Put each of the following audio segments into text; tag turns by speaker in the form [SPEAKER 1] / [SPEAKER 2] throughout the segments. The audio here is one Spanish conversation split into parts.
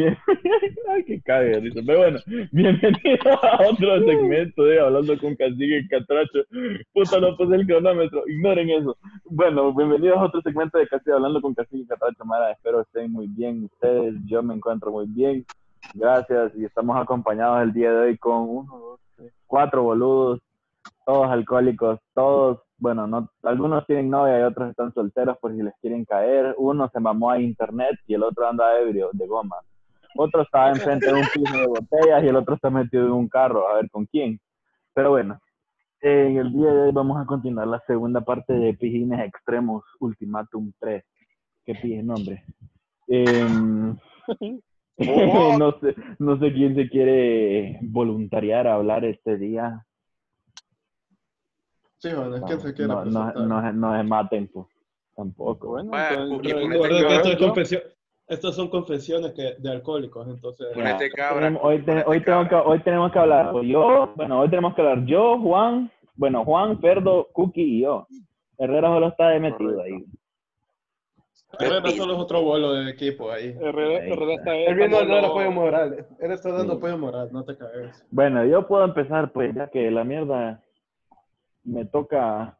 [SPEAKER 1] Bien. Ay, qué cague. Pero bueno, bienvenido a otro segmento de Hablando con Cacique y Catracho. Puta, no puse el cronómetro, ignoren eso. Bueno, bienvenidos a otro segmento de Cacique Hablando con Cacique y Catracho, Mara. Espero estén muy bien ustedes. Yo me encuentro muy bien. Gracias. Y estamos acompañados el día de hoy con uno, dos, tres, cuatro boludos, todos alcohólicos, todos bueno, no, algunos tienen novia y otros están solteros por si les quieren caer. Uno se mamó a internet y el otro anda ebrio de goma. Otro está enfrente de un piso de botellas y el otro está metido en un carro, a ver con quién. Pero bueno, en el día de hoy vamos a continuar la segunda parte de Pijines Extremos Ultimatum 3. ¿Qué pije nombre? Em, no, sé, no sé quién se quiere voluntariar a hablar este día.
[SPEAKER 2] Sí, bueno, es que se quiere
[SPEAKER 1] no, no, no, no es más tiempo. Tampoco.
[SPEAKER 2] Bueno,
[SPEAKER 3] Bueno,
[SPEAKER 2] entonces,
[SPEAKER 3] ponete
[SPEAKER 2] que esto es
[SPEAKER 3] cabrón.
[SPEAKER 2] Estas son confesiones que, de alcohólicos, entonces...
[SPEAKER 3] Cabra.
[SPEAKER 1] Tenemos- Hoy, te-
[SPEAKER 3] ponete
[SPEAKER 1] hoy, tengo que,
[SPEAKER 3] cabra.
[SPEAKER 1] hoy tenemos que hablar yo, bueno, hoy tenemos que hablar yo, Juan, bueno, Juan, Ferdo, Cookie y yo. Herrera solo está de metido ahí.
[SPEAKER 2] Herrera solo es otro vuelo de equipo ahí.
[SPEAKER 4] Herrera,
[SPEAKER 1] Ahí
[SPEAKER 4] Herrera
[SPEAKER 1] está.
[SPEAKER 2] Él dar
[SPEAKER 4] como-
[SPEAKER 2] apoyo moral. Él está dando
[SPEAKER 1] Sí.
[SPEAKER 2] apoyo moral, no te caes.
[SPEAKER 1] Bueno, yo puedo empezar, pues, ya que la mierda me toca.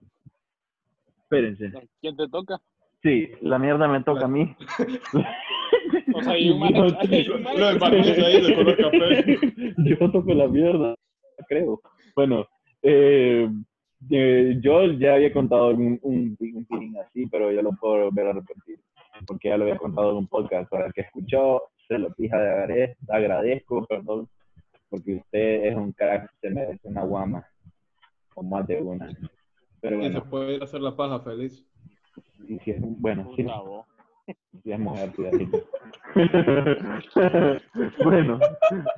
[SPEAKER 1] Espérense.
[SPEAKER 4] ¿Quién te toca?
[SPEAKER 1] Sí, la mierda me toca a mí.
[SPEAKER 4] O sea, hay
[SPEAKER 2] ahí de color café.
[SPEAKER 1] yo toco la mierda, creo. Bueno, eh, eh, yo ya había contado un, un, un feeling así, pero yo lo puedo volver a repetir, porque ya lo había contado en un podcast. Para el que escuchó, se lo pija de agrade- agradezco, perdón, porque usted es un crack, se merece una guama, o más de una. Pero
[SPEAKER 2] Y se
[SPEAKER 1] bueno,
[SPEAKER 2] puede ir a hacer la paja feliz.
[SPEAKER 1] y si es, bueno, si, Si es mujer, cuidadito. bueno.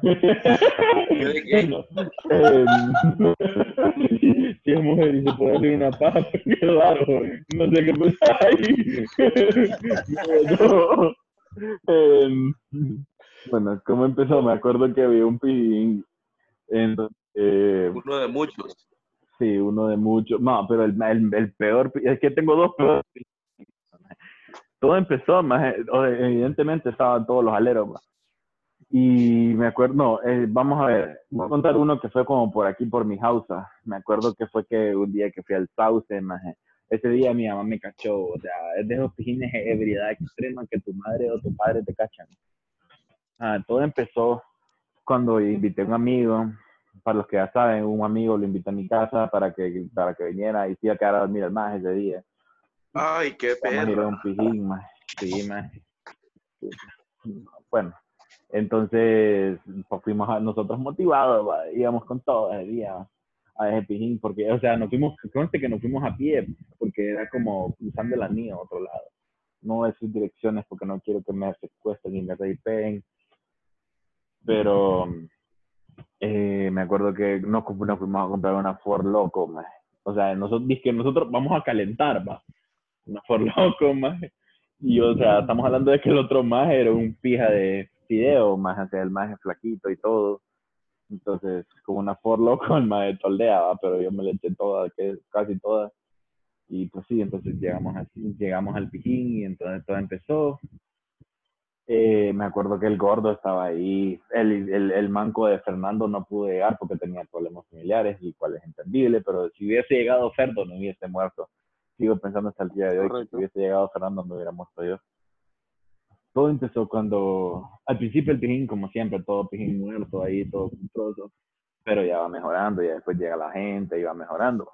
[SPEAKER 3] ¿De qué?
[SPEAKER 1] Bueno, em, si es mujer y se puede hacer una paja, qué raro. No sé qué pasa ahí. Bueno, em, bueno, ¿cómo empezó? Me acuerdo que había un. Entonces, eh,
[SPEAKER 3] Uno de muchos.
[SPEAKER 1] Sí, uno de muchos. No, pero el, el, el peor, es que tengo dos peores. Todo empezó, más, evidentemente estaban todos los aleros. ma. Y me acuerdo, no, eh, vamos a ver, voy a contar uno que fue como por aquí, por mi house. Me acuerdo que fue que un día que fui al sauce, maje, ese día mi mamá me cachó, o sea, es de esos pijines de ebriedad extrema que tu madre o tu padre te cachan. Ah, todo empezó cuando invité a un amigo, para los que ya saben, un amigo lo invité a mi casa para que, para que viniera y se a quedar a dormir al más ese día.
[SPEAKER 3] Ay, qué
[SPEAKER 1] a a
[SPEAKER 3] perro.
[SPEAKER 1] un pijín, más. Sí, más. Bueno, entonces pues, fuimos a- nosotros motivados, va, íbamos con todo ese día a ese pijín, porque, o sea, nos fuimos, conste que nos fuimos a pie, porque era como cruzando el anillo a otro lado. No decir direcciones porque no quiero que me secuestren y me reipen. Pero eh, me acuerdo que nos, nos fuimos a comprar una Ford Loco, ma. O sea, nosotros, que nosotros vamos a calentar, va. Una Ford Loco, más. Y, o sea, estamos hablando de que el otro más era un pija de fideo, más, o sea, el más flaquito y todo. Entonces, como una Ford Loco, el más de toldea, ¿va? pero yo me le eché toda, que casi toda. Y pues sí, entonces llegamos, así, llegamos al pijín y entonces todo empezó. Eh, me acuerdo que el gordo estaba ahí, el, el, el manco de Fernando no pudo llegar porque tenía problemas familiares, y cual es entendible, pero si hubiese llegado Ferdo no hubiese muerto. Sigo pensando hasta el día de hoy que
[SPEAKER 4] Correcto.
[SPEAKER 1] si hubiese llegado Fernando no hubiera muerto yo. Todo empezó cuando, al principio el pijín, como siempre, todo pijín muerto ahí, todo trozo, pero ya va mejorando, y después llega la gente y va mejorando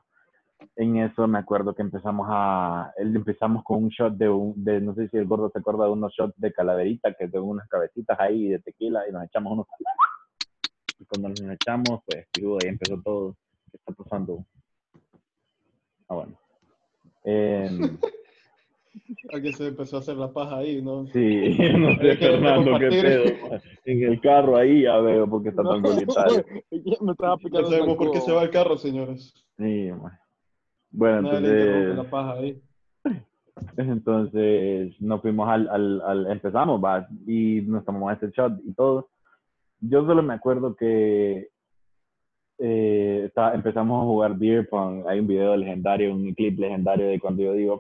[SPEAKER 1] en eso me acuerdo que empezamos a, él empezamos con un shot de, un, de no sé si el gordo se acuerda de unos shots de calaverita, que de unas cabecitas ahí de tequila y nos echamos unos. Y cuando nos echamos, pues, ahí empezó todo. ¿Qué está pasando? Ah, bueno.
[SPEAKER 2] Aquí se empezó a hacer la paja ahí, ¿no?
[SPEAKER 1] sí, no sé, Fernando, qué pedo. En el carro ahí ya veo porque está tan solitario.
[SPEAKER 4] Me estaba
[SPEAKER 2] Ya
[SPEAKER 4] picando
[SPEAKER 2] sabemos por qué se va el carro, señores.
[SPEAKER 1] Sí, bueno,
[SPEAKER 2] Nadie
[SPEAKER 1] entonces.
[SPEAKER 2] la paja ahí.
[SPEAKER 1] Entonces nos fuimos al, al, al empezamos, va, y nos tomamos este shot y todo. Yo solo me acuerdo que eh, está- empezamos a jugar beer pong. Hay un video legendario, un clip legendario de cuando yo digo,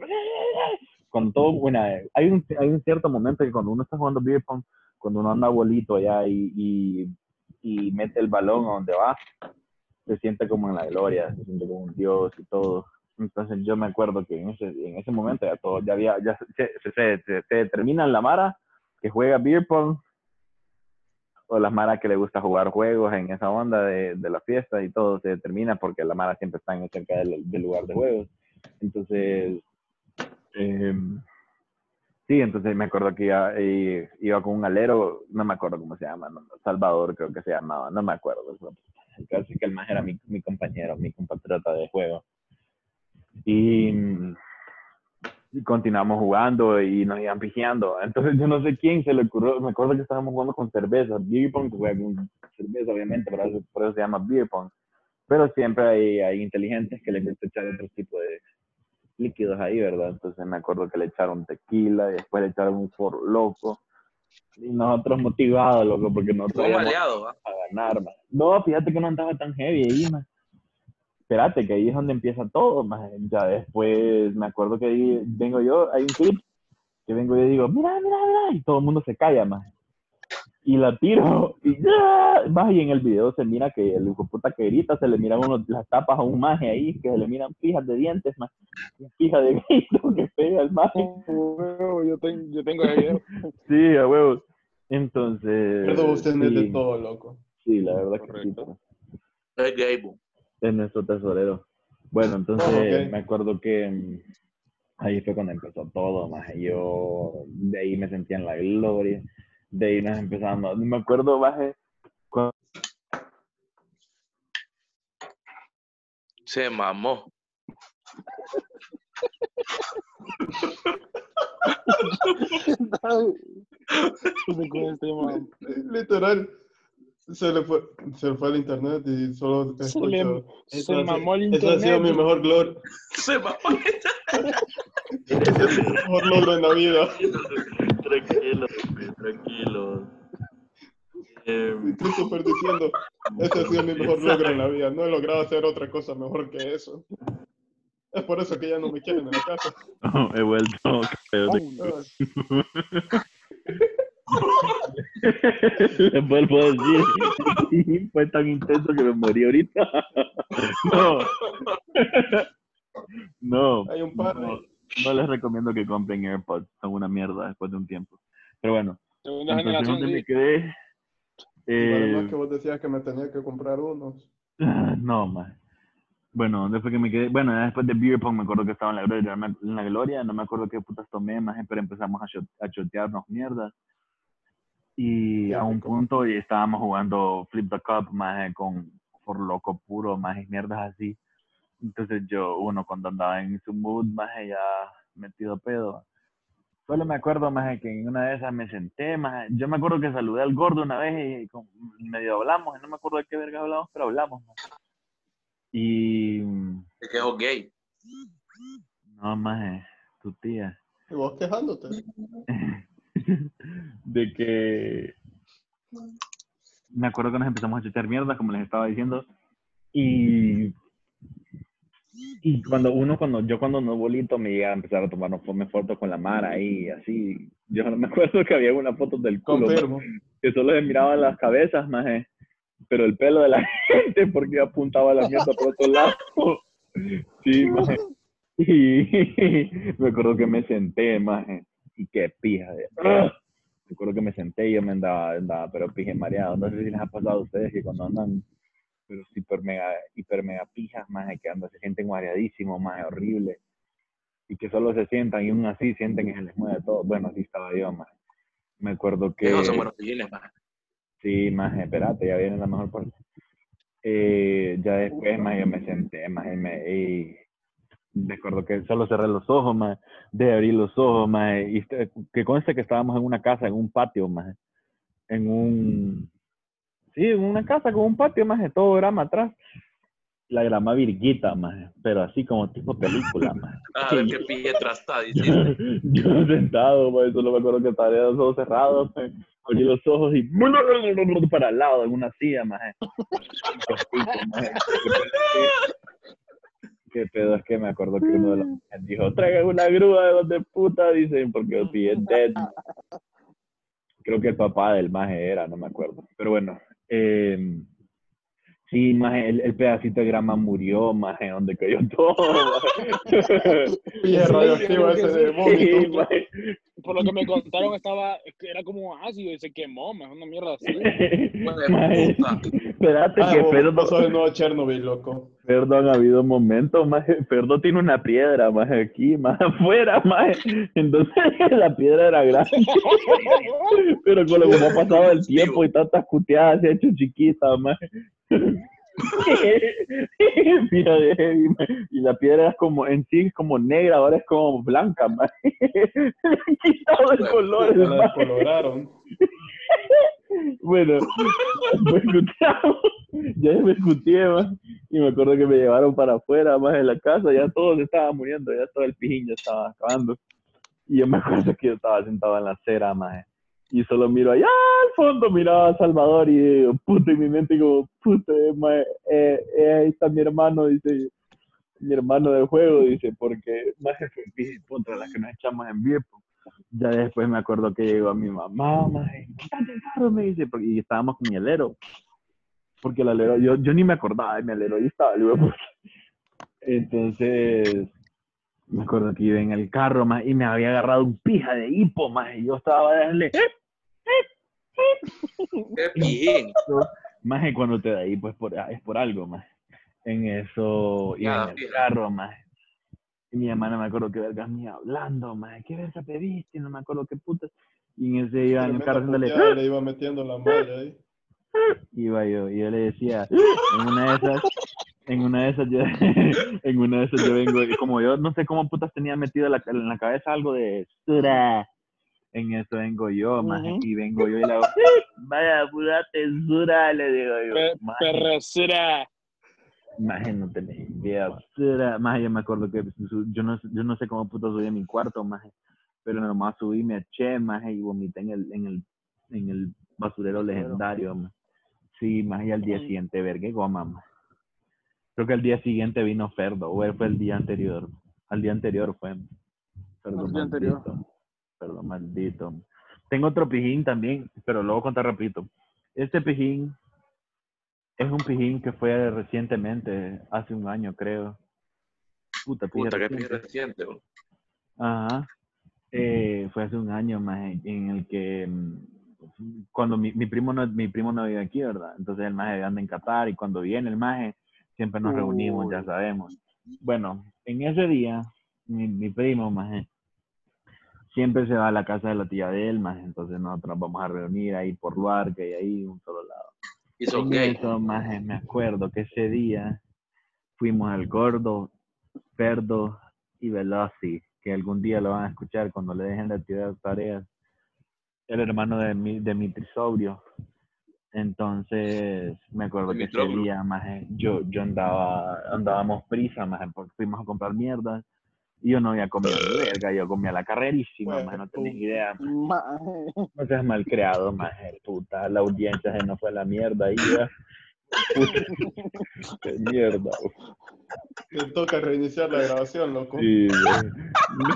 [SPEAKER 1] con todo, bueno, hay un, hay un cierto momento que cuando uno está jugando beer pong, cuando uno anda bolito allá y, y, y mete el balón a donde va, se siente como en la gloria, se siente como un dios y todo. Entonces yo me acuerdo que en ese, en ese momento ya todo, ya había, ya se, se, se, se- se determina en la Mara que juega beer pong o las Mara que le gusta jugar juegos en esa onda de, de la fiesta y todo se determina porque la Mara siempre está en cerca del, lugar de juegos. Entonces, em, sí, entonces me acuerdo que iba, eh, iba con un alero, no me acuerdo cómo se llama, Salvador creo que se llamaba, no me acuerdo. Es que el más era mi, mi compañero, mi compatriota de juego. Y, y continuamos jugando y nos iban pijeando. Entonces yo no sé quién se le ocurrió, me acuerdo que estábamos jugando con cerveza, beer pong, juega con cerveza obviamente, por eso, por eso se llama beer pong. Pero siempre hay, hay inteligentes que les gusta echar otro tipo de líquidos ahí, ¿verdad? Entonces me acuerdo que le echaron tequila y después le echaron un for loco. Y nosotros motivados, loco, porque nosotros
[SPEAKER 3] Un
[SPEAKER 1] íbamos
[SPEAKER 3] aliado, ¿va?
[SPEAKER 1] a ganar, ma. No, fíjate que no andaba tan heavy ahí, ma. Espérate, que ahí es donde empieza todo, ma. Ya después, me acuerdo que ahí vengo yo, hay un clip que vengo yo y digo, mira, mira, mira, y todo el mundo se calla, ma. Y la tiro, y ya, más y en el video se mira que el hijo puta que grita, se le miran unos, las tapas a un maje ahí, que se le miran fijas de dientes, ma. Fijas de grito que pega el maje.
[SPEAKER 4] Huevo, yo, tengo, yo tengo el video.
[SPEAKER 1] Sí, a huevos. Entonces.
[SPEAKER 2] Perdón, usted es de
[SPEAKER 1] sí,
[SPEAKER 2] todo, loco.
[SPEAKER 1] sí, la verdad que sí.
[SPEAKER 4] Correcto.
[SPEAKER 3] Es
[SPEAKER 1] nuestro tesorero. Bueno, entonces
[SPEAKER 2] Oh, ok.
[SPEAKER 1] me acuerdo que mm, ahí fue cuando empezó todo, más yo de ahí me sentía en la gloria, de ahí nos empezamos, me acuerdo, bajé,
[SPEAKER 3] Se mamó.
[SPEAKER 4] Este.
[SPEAKER 2] Literal. Se le fue, se le fue el internet y solo te
[SPEAKER 4] Se le-
[SPEAKER 2] escucho.
[SPEAKER 4] se
[SPEAKER 2] Eso ha
[SPEAKER 4] mamó el
[SPEAKER 2] sido- Eso ha sido mi
[SPEAKER 4] internet.
[SPEAKER 2] mejor logro,
[SPEAKER 3] Se mamó.
[SPEAKER 2] mi mejor logro en la vida.
[SPEAKER 1] tranquilos, tranquilos.
[SPEAKER 2] Estoy súper diciendo, ese ha sido mi mejor logro en la vida. No he logrado hacer otra cosa mejor que eso. Es por eso que ya no me quieren en la casa.
[SPEAKER 1] he vuelto, pero
[SPEAKER 2] Ah,
[SPEAKER 1] le vuelvo a decir, fue tan intenso que me morí ahorita. no, no,
[SPEAKER 2] Hay un par
[SPEAKER 1] no, no les recomiendo que compren AirPods, son una mierda después de un tiempo. Pero bueno,
[SPEAKER 4] Segunda
[SPEAKER 1] entonces
[SPEAKER 4] generación,
[SPEAKER 1] ¿dónde me quedé?
[SPEAKER 2] Y además
[SPEAKER 1] Eh,
[SPEAKER 2] que vos decías que me tenía que comprar unos.
[SPEAKER 1] no, más. Bueno, ¿dónde fue que me quedé? Bueno, después de Beer Pong me acuerdo que estaba en la gloria, no me- en la gloria, no me acuerdo qué putas tomé, más, pero empezamos a, shot- a chotearnos mierdas. Y a un punto y estábamos jugando Flip the Cup, más con por loco puro, más mierdas así. Entonces yo, uno cuando andaba en su mood, más ya metido pedo. Solo me acuerdo más que en una de esas me senté, más yo me acuerdo que saludé al gordo una vez y con- medio hablamos, no me acuerdo de qué verga hablamos, pero hablamos. maje. Y
[SPEAKER 3] Es que es gay.
[SPEAKER 1] no más tu tía.
[SPEAKER 2] Y vos quejándote.
[SPEAKER 1] de que me acuerdo que nos empezamos a chuchar mierda, como les estaba diciendo, y y cuando uno, cuando yo cuando no bolito me iba a empezar a tomar fotos con la Mara ahí, así, yo no me acuerdo que había una foto del culo,
[SPEAKER 2] Confirmo.
[SPEAKER 1] que solo se miraban las cabezas, maje, pero el pelo de la gente, porque apuntaba la mierda por otro lado. Sí, maje. Y me acuerdo que me senté, maje, y qué pija. de-. Me acuerdo que me senté y yo me andaba, andaba pero pije mareado. No sé si les ha pasado a ustedes que cuando andan, pero hiper mega, hiper mega pijas, maje, que andan, se sienten mareadísimos, maje, horrible. Y que solo se sientan y aún así sienten que se les mueve todo. Bueno, así estaba yo, maje. Me acuerdo que...
[SPEAKER 3] Esos son buenos man.
[SPEAKER 1] Sí, más, espérate, ya viene la mejor parte. Eh, ya después, más, yo me senté, más, y me, y recuerdo que solo cerré los ojos, más, de abrir los ojos, más, y este- que conste que estábamos en una casa, en un patio, más, en un, sí, en una casa con un patio, más, de todo grama atrás, la grama virguita, más, pero así como tipo película, más.
[SPEAKER 3] A ver qué pietra está diciendo.
[SPEAKER 1] Yo sentado, solo me acuerdo que estaba los ojos cerrados, abrí los ojos y para el lado en una silla, maje. Qué pedo es que me acuerdo que uno de los majes dijo, traigan una grúa de los de puta, dicen, porque yo estoy dead. creo que el papá del maje era, no me acuerdo. Pero bueno, eh, sí, maje, el, el pedacito de grama murió, maje, donde cayó todo. maje.
[SPEAKER 2] Y es radioactivo ese de
[SPEAKER 1] Sí,
[SPEAKER 2] vómito.
[SPEAKER 1] maje.
[SPEAKER 4] Por lo que me contaron, estaba, que era como ácido y se quemó, es una mierda así.
[SPEAKER 3] Puta.
[SPEAKER 1] Espérate
[SPEAKER 2] Ah,
[SPEAKER 1] que Ferdo,
[SPEAKER 2] sos el nuevo Chernobyl, loco.
[SPEAKER 1] Ferdo ha habido momentos, maje, Ferdo tiene una piedra, más aquí, más afuera, maje. Entonces la piedra era grande. Pero con lo como ha pasado el tiempo y tantas cuteadas se ha hecho chiquita, más. Mira, y la piedra es como en sí es como negra, ahora es como blanca, más. Le han quitado el color,
[SPEAKER 2] la descoloraron.
[SPEAKER 1] Bueno, escuchamos, ya me escuché, y me acuerdo que me llevaron para afuera, más de la casa, ya todo se estaba muriendo, ya todo el pijín ya estaba acabando. Y yo me acuerdo que yo estaba sentado en la acera, más, y solo miro allá al fondo, miraba a Salvador y digo, puta, en mi mente como, puta, mae, eh, eh, ahí está mi hermano, dice, mi hermano de juego, dice, porque más pijín contra la que nos echamos en Viepo. Ya después me acuerdo que llegó mi mamá, carro, me dice, porque, y estábamos con mi alero. Porque el alero, yo, yo ni me acordaba de mi alero, ahí estaba el. Entonces, me acuerdo que iba en el carro, más, y me había agarrado un pija de hipo, más, y yo estaba a darle,
[SPEAKER 3] Qué pijín.
[SPEAKER 1] más, y cuando te da hipo es por, es por algo, más. En eso, iba
[SPEAKER 3] Ya,
[SPEAKER 1] en el carro, más. Y mi hermana me acuerdo que vergas iba hablando, más, ¿qué verga pediste? No me acuerdo qué puta. Y en ese iba en el carro haciéndole,
[SPEAKER 2] le iba metiendo la malla ahí.
[SPEAKER 1] iba yo, y yo le decía, en una de esas, en una de esas yo, en una de esas yo vengo, y como yo no sé cómo putas tenía metido la- en la cabeza algo de Sura, en eso vengo yo, maje,
[SPEAKER 4] Ujú.
[SPEAKER 1] y vengo yo y le hago, vaya, apurate, Sura, le digo yo,
[SPEAKER 4] Pe-
[SPEAKER 1] maje,
[SPEAKER 4] Perresera.
[SPEAKER 1] maje, no tenés idea, Sura, maje, yo me acuerdo que yo no, yo no sé cómo putas subí a mi cuarto, maje, pero nomás subí, me eché, maje, y vomité en el, en el, en el basurero legendario, maje. Sí, más y al día siguiente, verga, goma, ma. Creo que al día siguiente vino Ferdo, o fue el día anterior. Al día anterior fue. Ferdo,
[SPEAKER 4] Al día anterior.
[SPEAKER 1] maldito. Ferdo, maldito. Tengo otro pijín también, pero luego contar rapidito. Este pijín es un pijín que fue recientemente, hace un año creo. Puta, pijín
[SPEAKER 3] Puta, qué
[SPEAKER 1] reciente.
[SPEAKER 3] pijín reciente, bro.
[SPEAKER 1] Ajá. Eh, fue hace un año más en el que mm, cuando mi, mi primo no mi primo no vive aquí, ¿verdad? Entonces el maje anda en Qatar y cuando viene el maje siempre nos reunimos, ya sabemos. Bueno, en ese día mi, mi primo maje siempre se va a la casa de la tía de él, maje, entonces nosotros nos vamos a reunir ahí por Luarca y ahí un solo lado. En
[SPEAKER 3] gay.
[SPEAKER 1] eso, maje, me acuerdo que ese día fuimos al Gordo, Perdo y Velocity, que algún día lo van a escuchar cuando le dejen de tirar tareas. El hermano de, mi, de Mitrisaurio. Entonces, me acuerdo que ese día, maje, yo, yo andaba, andábamos prisa, maje, porque fuimos a comprar mierda. Y yo no había comido ni verga, yo comía la carrerísima,
[SPEAKER 2] Bueno,
[SPEAKER 1] maje, no tenés idea. No seas mal creado, maje, puta. La audiencia se nos fue a la mierda ya. Qué mierda.
[SPEAKER 2] Te toca reiniciar la grabación, loco.
[SPEAKER 1] Sí.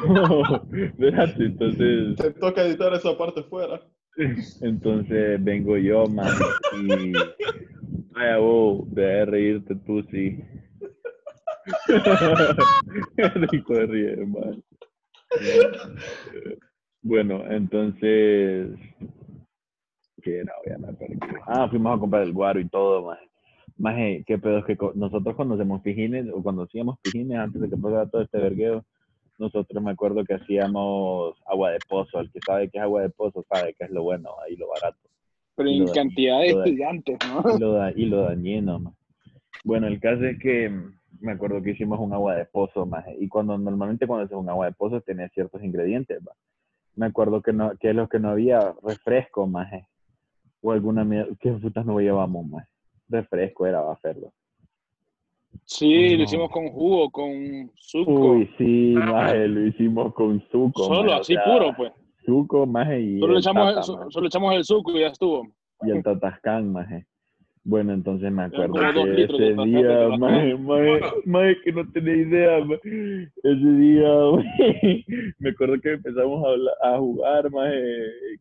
[SPEAKER 1] No, espérate, entonces,
[SPEAKER 2] Te toca editar esa parte fuera.
[SPEAKER 1] entonces vengo yo, man, y vaya vos, deja de reírte tú, sí. Rico de ríe, man. Bueno, entonces, ¿qué era? Ya me. Ah, fuimos a comprar el guaro y todo, más. Más, qué pedo es que nosotros cuando hacemos pijines, o cuando hacíamos pijines antes de que pasara todo este vergueo, nosotros me acuerdo que hacíamos agua de pozo. El que sabe que es agua de pozo sabe que es lo bueno ahí lo barato.
[SPEAKER 4] Pero en
[SPEAKER 1] de-
[SPEAKER 4] cantidades gigantes, ¿no?
[SPEAKER 1] Y lo, da- y lo dañino, ma. Bueno, el caso es que me acuerdo que hicimos un agua de pozo, maje, y cuando normalmente cuando haces un agua de pozo tenía ciertos ingredientes, va. Me acuerdo que no, que lo que no había refresco, maje, o alguna mierda, ¿qué putas no llevamos, maje? Refresco era, va a hacerlo.
[SPEAKER 4] Sí,
[SPEAKER 1] No.
[SPEAKER 4] lo hicimos con jugo, con suco.
[SPEAKER 1] Uy, sí,
[SPEAKER 3] Ah,
[SPEAKER 1] maje, lo hicimos con suco,
[SPEAKER 4] Solo
[SPEAKER 1] maje, o
[SPEAKER 4] así
[SPEAKER 1] sea,
[SPEAKER 4] puro, pues.
[SPEAKER 1] Suco, maje, y
[SPEAKER 4] Solo le,
[SPEAKER 1] el
[SPEAKER 4] echamos,
[SPEAKER 1] tata, maje,
[SPEAKER 4] solo echamos el suco y ya estuvo.
[SPEAKER 1] y el tatascán, maje. Bueno, entonces me acuerdo que ese día, maje, maje, maje, que no tenía idea, maje. ese día, maje, me acuerdo que empezamos a, hablar- a jugar, maje,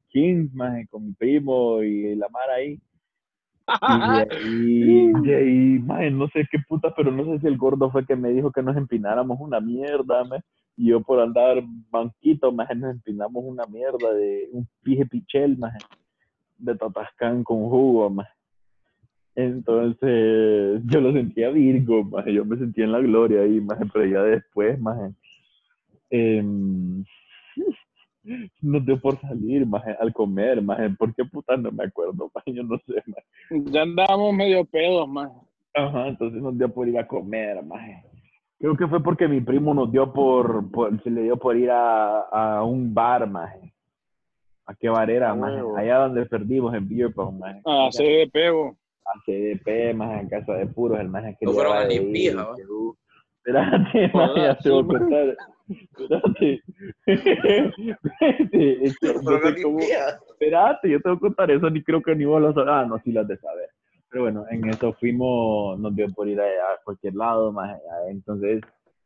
[SPEAKER 1] Kings, maje, con mi primo y la Mara ahí. Y de ahí, no sé qué puta, pero no sé si el gordo fue que me dijo que nos empináramos una mierda, maje. Y yo por andar banquito, maje, nos empinamos una mierda de un pije pichel, maje, de tatascán con jugo, maje. Entonces, yo lo sentía Virgo, maje, yo me sentía en la gloria ahí, maje, pero ya después, maje, em, nos dio por salir, maje, al comer, maje, ¿por qué puta no me acuerdo, maje? Yo no sé, maje.
[SPEAKER 4] Ya andábamos medio pedos, más.
[SPEAKER 1] Ajá, entonces nos dio por ir a comer, maje. Creo que fue porque mi primo nos dio por, por- se le dio por ir a, a un bar, maje. ¿A qué bar era,
[SPEAKER 4] A
[SPEAKER 1] maje? Allá donde perdimos en Beer Pong, maje.
[SPEAKER 4] A hacer de pego.
[SPEAKER 1] a CDP, más en casa de puros, el más que
[SPEAKER 3] No fueron a
[SPEAKER 1] Espérate, más
[SPEAKER 4] Joder,
[SPEAKER 1] ya te voy a
[SPEAKER 4] sí, man.
[SPEAKER 1] contar. Espérate. Espérate, es que
[SPEAKER 3] No
[SPEAKER 1] no
[SPEAKER 3] fueron a
[SPEAKER 1] sé
[SPEAKER 3] ni
[SPEAKER 1] cómo-
[SPEAKER 3] pija.
[SPEAKER 1] Espérate, yo te voy a contar eso, ni creo que ni vos lo sabes. Ah, no, sí las de saber. Pero bueno, en eso fuimos, nos dio por ir a, a cualquier lado, más entonces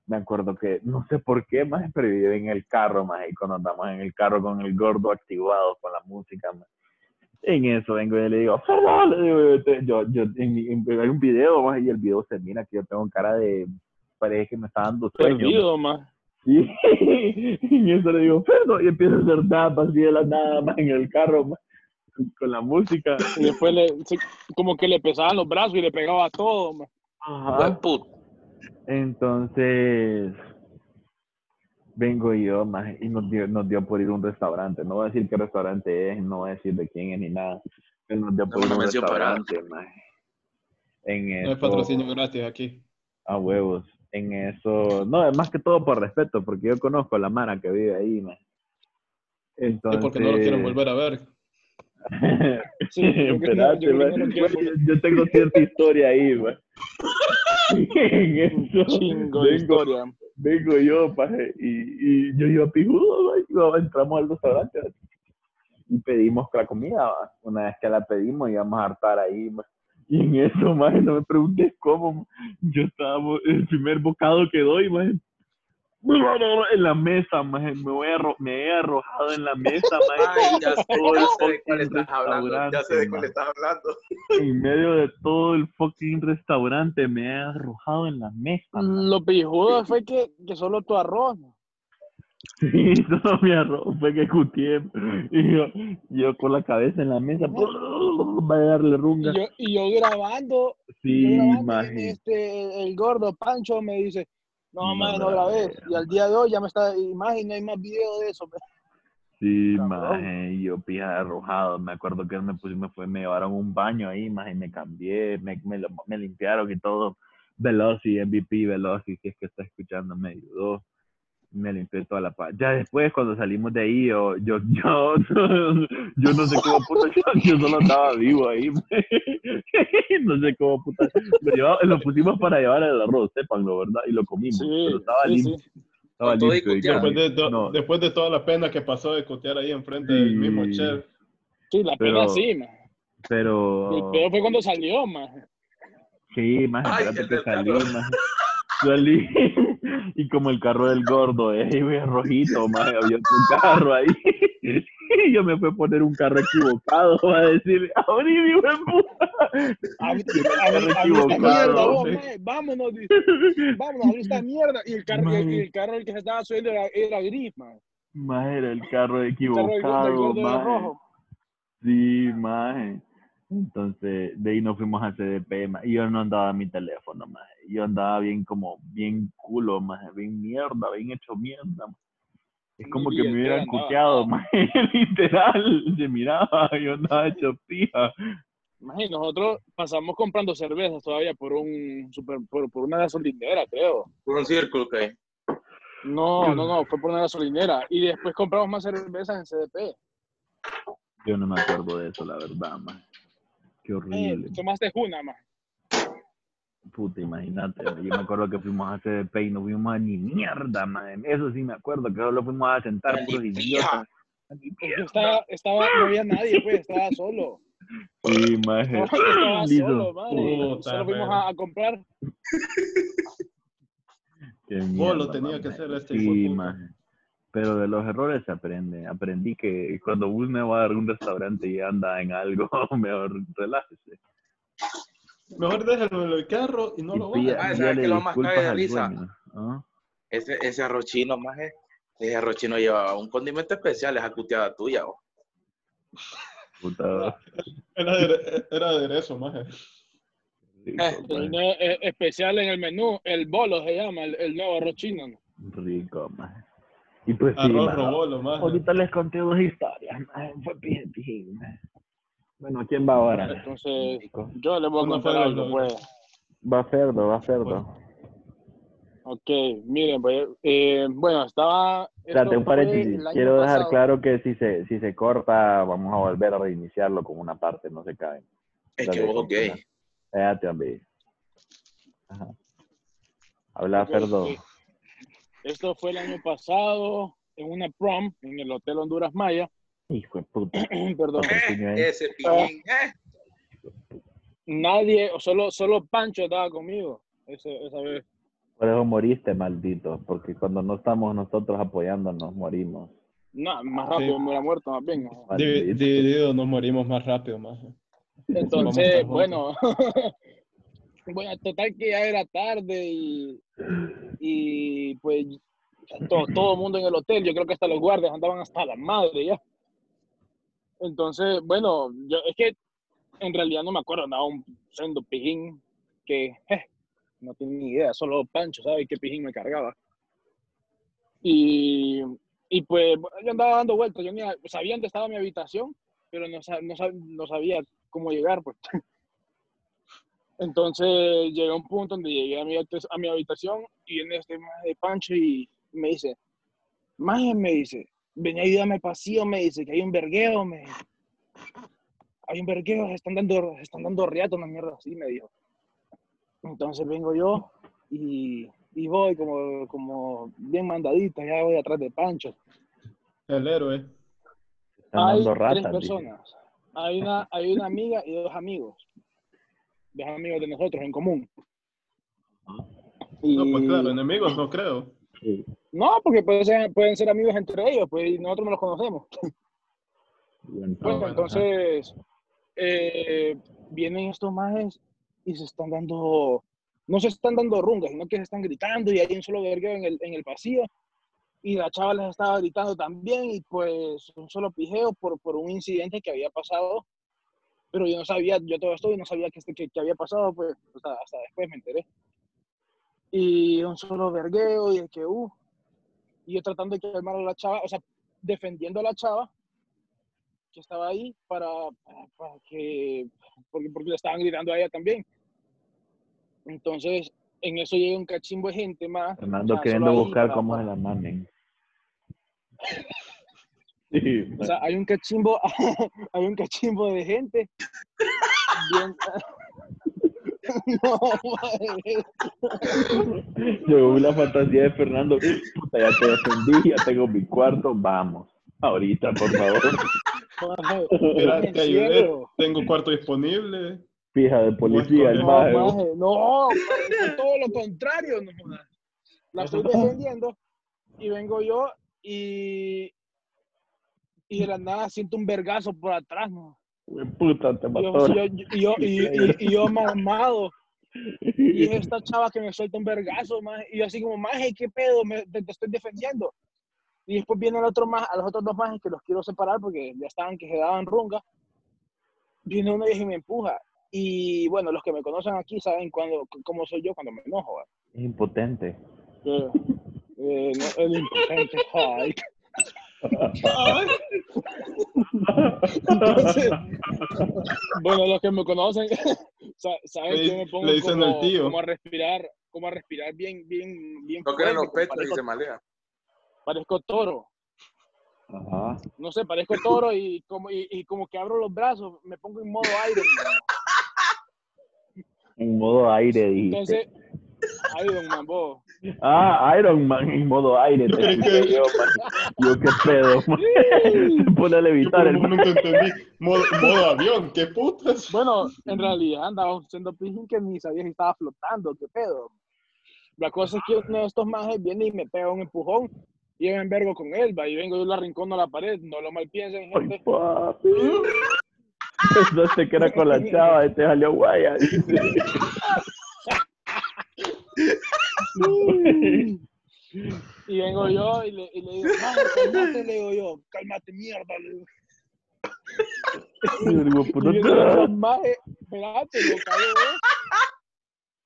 [SPEAKER 1] me acuerdo que, no sé por qué, más pero yo en el carro, más y cuando andamos en el carro con el gordo activado, con la música, más en eso vengo y le digo, perdón, le digo, yo, yo, yo en, mi- en- hay un video, más y el video se mira que yo tengo cara de, parece que me está dando sueño.
[SPEAKER 4] Perdido, más.
[SPEAKER 1] Sí, y eso le digo, perdón, y empiezo a hacer tapas así de la nada más en el carro, más, con, la música.
[SPEAKER 4] Y después le, se- como que le pesaban los brazos y le pegaba todo.
[SPEAKER 3] Pues, puta.
[SPEAKER 1] Entonces, vengo yo, más, y nos dio, nos dio por ir a un restaurante. No voy a decir qué restaurante es, no voy a decir de quién es ni nada, pero nos dio por ir a un restaurante, más. En
[SPEAKER 2] No hay
[SPEAKER 1] eso,
[SPEAKER 2] patrocinio gratis aquí.
[SPEAKER 1] a huevos. En eso, no, es más que todo por respeto, porque yo conozco a la Mara que vive ahí.
[SPEAKER 2] Es
[SPEAKER 1] Entonces,
[SPEAKER 2] porque no lo quieren volver a ver.
[SPEAKER 4] Sí, yo yo no quiero
[SPEAKER 1] tengo cierta historia ahí,
[SPEAKER 4] Un
[SPEAKER 1] eso,
[SPEAKER 4] chingo
[SPEAKER 1] vengo,
[SPEAKER 4] historia.
[SPEAKER 1] vengo yo, paje, y, y yo iba pijudo, entramos al restaurante y pedimos la comida, una vez que la pedimos íbamos a hartar ahí. Y en eso, más no me preguntes cómo, yo estaba, el primer bocado que doy, más en la mesa, maje, me voy a arro- me he arrojado en la mesa, maje,
[SPEAKER 3] Ay, ya sé,
[SPEAKER 1] todo el
[SPEAKER 3] ya sé de cuál
[SPEAKER 1] fucking
[SPEAKER 3] estás hablando. Ya sé de cuál estás hablando.
[SPEAKER 1] en medio de todo el fucking restaurante me he arrojado en la mesa. maje.
[SPEAKER 4] Lo pijudo fue que, que solo tu arroz. ¿no?
[SPEAKER 1] Sí, todo mi arroz fue que cutié. Y yo, yo con la cabeza en la mesa, va a darle
[SPEAKER 4] Y
[SPEAKER 1] runga.
[SPEAKER 4] yo, y yo grabando, y yo
[SPEAKER 1] Sí,
[SPEAKER 4] grabando,
[SPEAKER 1] maje.
[SPEAKER 4] este, el gordo Pancho me dice, no,
[SPEAKER 1] No
[SPEAKER 4] maje, no
[SPEAKER 1] grabé.
[SPEAKER 4] Y al día de hoy ya me está, imagen, no hay más video de eso. pues.
[SPEAKER 1] Sí, maje, yo pija arrojado. Me acuerdo que me puse, me fue, me llevaron un baño ahí, maje, me cambié, me, me, me limpiaron y todo. Veloci, MVP, Veloci, si es que está escuchando, me ayudó. Me limpié toda la paz. Ya después, cuando salimos de ahí, yo, yo, yo, yo no sé cómo puta, yo, yo solo estaba vivo ahí. no sé cómo puta. Lo, llevaba- lo pusimos para llevar el arroz, sépanlo, ¿verdad? Y lo comimos.
[SPEAKER 4] Sí,
[SPEAKER 1] pero estaba
[SPEAKER 4] sí,
[SPEAKER 1] limpio.
[SPEAKER 4] sí.
[SPEAKER 1] Estaba limpio.
[SPEAKER 2] Después de, to-
[SPEAKER 1] No.
[SPEAKER 2] después de toda la pena que pasó de cotear ahí enfrente del mismo chef.
[SPEAKER 4] Sí, la
[SPEAKER 1] Pero-
[SPEAKER 4] pena sí, maje.
[SPEAKER 1] Pero.
[SPEAKER 4] Y el peor fue cuando salió, maje.
[SPEAKER 1] Sí, más
[SPEAKER 3] Ay,
[SPEAKER 1] que
[SPEAKER 3] carro.
[SPEAKER 1] maje. Salí y como el carro del gordo, eh, rojito, más había otro carro ahí. Y yo me fui a poner un carro equivocado, va a decir, abrí mi buen puta.
[SPEAKER 4] Abrí
[SPEAKER 1] Sí,
[SPEAKER 4] abrí-
[SPEAKER 1] carro
[SPEAKER 4] abrí esta mierda, vos. Vámonos, dice. Vámonos, abrí esta mierda. Y el carro, el, el carro el que se estaba subiendo era, era gris, maje.
[SPEAKER 1] Más era el carro
[SPEAKER 4] El carro del, del
[SPEAKER 1] equivocado,
[SPEAKER 4] gordo rojo.
[SPEAKER 1] Sí, maje. Entonces, de ahí nos fuimos a CDP. Y yo no andaba mi teléfono, maje. Yo andaba bien como, bien culo, maje. Bien mierda, bien hecho mierda, maje. Es como que me hubieran maje. Literal, se miraba, yo andaba hecho pija.
[SPEAKER 4] Maje, nosotros pasamos comprando cervezas todavía por un super, por, por una gasolinera, creo.
[SPEAKER 3] Por un círculo que hay.
[SPEAKER 4] No, no, no, fue por una gasolinera. Y después compramos más cervezas en CDP.
[SPEAKER 1] Yo no me acuerdo de eso, la verdad, maje. Qué
[SPEAKER 4] Eh,
[SPEAKER 1] horrible.
[SPEAKER 4] tomaste una, más.
[SPEAKER 1] Puta, imagínate. Yo me acuerdo que fuimos a CDP y no fuimos a ni mierda, maje. Eso sí me acuerdo, que solo fuimos a sentar puros idiotas.
[SPEAKER 4] Estaba, estaba, no había nadie, pues, estaba solo.
[SPEAKER 1] Sí, maje.
[SPEAKER 4] No, estaba solo, madre.
[SPEAKER 2] Puta,
[SPEAKER 4] Solo fuimos a, a comprar.
[SPEAKER 1] Qué
[SPEAKER 2] Vos
[SPEAKER 1] mierda,
[SPEAKER 2] lo tenía que hacer este
[SPEAKER 1] Sí, maje. Pero de los errores se aprende. Aprendí que cuando uno va a un restaurante y anda en algo, mejor relájese.
[SPEAKER 2] Mejor déjalo en el carro y no
[SPEAKER 1] y
[SPEAKER 2] lo vayas.
[SPEAKER 3] Ah, ¿sabes es lo más cague de risa?
[SPEAKER 1] ¿Ah?
[SPEAKER 3] Ese, ese arroz chino, maje. Ese arroz chino lleva un condimento especial, esa cuteada tuya. oh.
[SPEAKER 1] Puta,
[SPEAKER 2] Era, de, era aderezo, maje.
[SPEAKER 3] Eh,
[SPEAKER 4] nuevo- eh, especial en el menú, el bolo se llama, el, el nuevo arroz chino. ¿no?
[SPEAKER 1] Rico, maje. Y pues sí,
[SPEAKER 2] Arroz
[SPEAKER 1] maje,
[SPEAKER 2] robolo, maje.
[SPEAKER 1] ahorita les conté dos historias, maje. Fue pije, maje. Bueno, ¿quién va ahora?
[SPEAKER 4] Entonces, yo le voy a contar algo, pues.
[SPEAKER 1] Va Ferdo, va Ferdo.
[SPEAKER 4] Ok, miren, pues, eh, bueno, estaba...
[SPEAKER 1] Espérate, un paréntesis. Quiero dejar
[SPEAKER 4] pasado.
[SPEAKER 1] claro que si se, si se corta, vamos a volver a reiniciarlo con una parte, no se cae.
[SPEAKER 3] Es
[SPEAKER 1] Dale,
[SPEAKER 3] que vos
[SPEAKER 1] continúa. Espérate, hombre. Habla,
[SPEAKER 4] Ok,
[SPEAKER 1] Ferdo.
[SPEAKER 4] sí. Esto fue el año pasado en una prom en el Hotel Honduras Maya.
[SPEAKER 1] Hijo de puta.
[SPEAKER 4] Perdón.
[SPEAKER 1] Ahí.
[SPEAKER 3] Ese pijín, eh.
[SPEAKER 4] Nadie, o solo, solo Pancho estaba conmigo ese- esa vez.
[SPEAKER 1] Por eso moriste, maldito. Porque cuando no estamos nosotros apoyándonos, morimos.
[SPEAKER 4] No, más rápido
[SPEAKER 2] Sí.
[SPEAKER 4] me hubiera muerto más bien.
[SPEAKER 2] Divi-
[SPEAKER 1] Maldito.
[SPEAKER 2] Divididos nos morimos más rápido, a
[SPEAKER 4] Entonces, bueno, bueno, total que ya era tarde y, y pues to- todo el mundo en el hotel, yo creo que hasta los guardias andaban hasta la madre ya. Entonces, bueno, yo es que en realidad no me acuerdo, andaba un sendo pijín que eh, no tenía ni idea, solo Pancho sabe qué pijín me cargaba. Y, y pues yo andaba dando vueltas, yo ni sabía dónde estaba mi habitación, pero no, no, no sabía cómo llegar, pues. Entonces llegué a un punto donde llegué a mi, a mi habitación y viene este maje de Pancho y me dice, Maje, me dice, ven a ayudarme al pasillo, me dice, que hay un vergueo, me dice. Hay un vergueo, se están dando, se están dando riatos, una mierda así, me dijo. Entonces vengo yo y, y voy como, como bien mandadita, ya voy atrás de Pancho.
[SPEAKER 2] El héroe.
[SPEAKER 1] Están
[SPEAKER 4] Hay
[SPEAKER 1] dando
[SPEAKER 4] tres
[SPEAKER 1] ratas. dice.
[SPEAKER 4] personas. Hay una, hay una amiga y dos amigos. Dos amigos de nosotros en común. Y-
[SPEAKER 2] No, pues claro, enemigos no creo.
[SPEAKER 4] No, porque pueden ser, pueden ser amigos entre ellos, pues y nosotros no los conocemos.
[SPEAKER 1] Bueno,
[SPEAKER 4] entonces eh, vienen estos majes y se están dando, no se están dando rungas, sino que se están gritando y hay un solo vergueo en el, en el pasillo. Y la chava les estaba gritando también y pues un solo pijeo por, por un incidente que había pasado. Pero yo no sabía, yo todo esto y no sabía que, este, que, que había pasado, pues hasta, hasta después me enteré. Y un solo vergueo y de que, uh, y yo tratando de calmar a la chava, o sea, defendiendo a la chava que estaba ahí para, para, que, porque, porque le estaban gritando a ella también. Entonces, en eso llega un cachimbo de gente más.
[SPEAKER 1] Fernando
[SPEAKER 4] o sea,
[SPEAKER 1] queriendo buscar cómo se la mamen. Sí,
[SPEAKER 4] O sea, hay un cachimbo, hay un cachimbo de gente. Bien, no, madre.
[SPEAKER 1] Llegó la fantasía de Fernando. Puta, ya te defendí, ya tengo mi cuarto, vamos. Ahorita, por favor.
[SPEAKER 4] Me
[SPEAKER 2] te ayudé, tengo cuarto disponible.
[SPEAKER 1] Fija de policía, el
[SPEAKER 2] No,
[SPEAKER 1] maje.
[SPEAKER 4] todo lo contrario, no. La estoy defendiendo y vengo yo y, y de la nada siento un vergazo por atrás, ¿no?
[SPEAKER 1] Puta, te
[SPEAKER 4] Y
[SPEAKER 1] mató.
[SPEAKER 4] yo, yo- y yo, y, y- y yo mamado. Y es esta chava que me suelta un vergazo, más Y yo así como, maje, ¿qué pedo? Me- te, te estoy defendiendo. Y después viene el otro más, a los otros dos majes que los quiero separar porque ya estaban que se daban runga. Viene uno y me empuja. Y bueno, los que me conocen aquí saben cuando, cómo soy yo cuando me enojo.
[SPEAKER 1] Es impotente.
[SPEAKER 4] Eh, eh, no, el impotente Hulk. Entonces, bueno, los que me conocen sa- saben que me pongo
[SPEAKER 2] le dicen
[SPEAKER 4] como,
[SPEAKER 2] el tío.
[SPEAKER 4] como a respirar, como a respirar bien, bien, bien
[SPEAKER 3] Toquen en los pechos y se malea.
[SPEAKER 4] parezco toro.
[SPEAKER 1] Ajá.
[SPEAKER 4] No sé, parezco toro y como, y, y como que abro los brazos, me pongo en modo Man.
[SPEAKER 1] En modo aire, dijiste.
[SPEAKER 4] Entonces, Iron Man, vos.
[SPEAKER 1] Ah, Iron Man en modo aire.
[SPEAKER 2] Yo
[SPEAKER 1] te
[SPEAKER 2] que-
[SPEAKER 1] yo. Yo, qué pedo, man. Se pone a levitar el
[SPEAKER 2] nunca entendí. Modo, modo avión, qué putas.
[SPEAKER 4] Bueno, en realidad andaba haciendo pijín que ni sabía si estaba flotando, qué pedo. La cosa es que uno de estos majes viene y me pega un empujón y yo me envergo con él, va, y vengo yo lo arrincono a la pared, no lo mal piensen,
[SPEAKER 1] Ay,
[SPEAKER 4] gente.
[SPEAKER 1] papi. Pensaste que era con la chava y te salió guaya.
[SPEAKER 4] Y vengo yo y le, y le digo, "Maje, cálmate, le digo yo, cálmate, mierda, le digo.
[SPEAKER 1] Y yo digo, "Puta,
[SPEAKER 4] Y viendo que los majes, espérate, lo cago yo.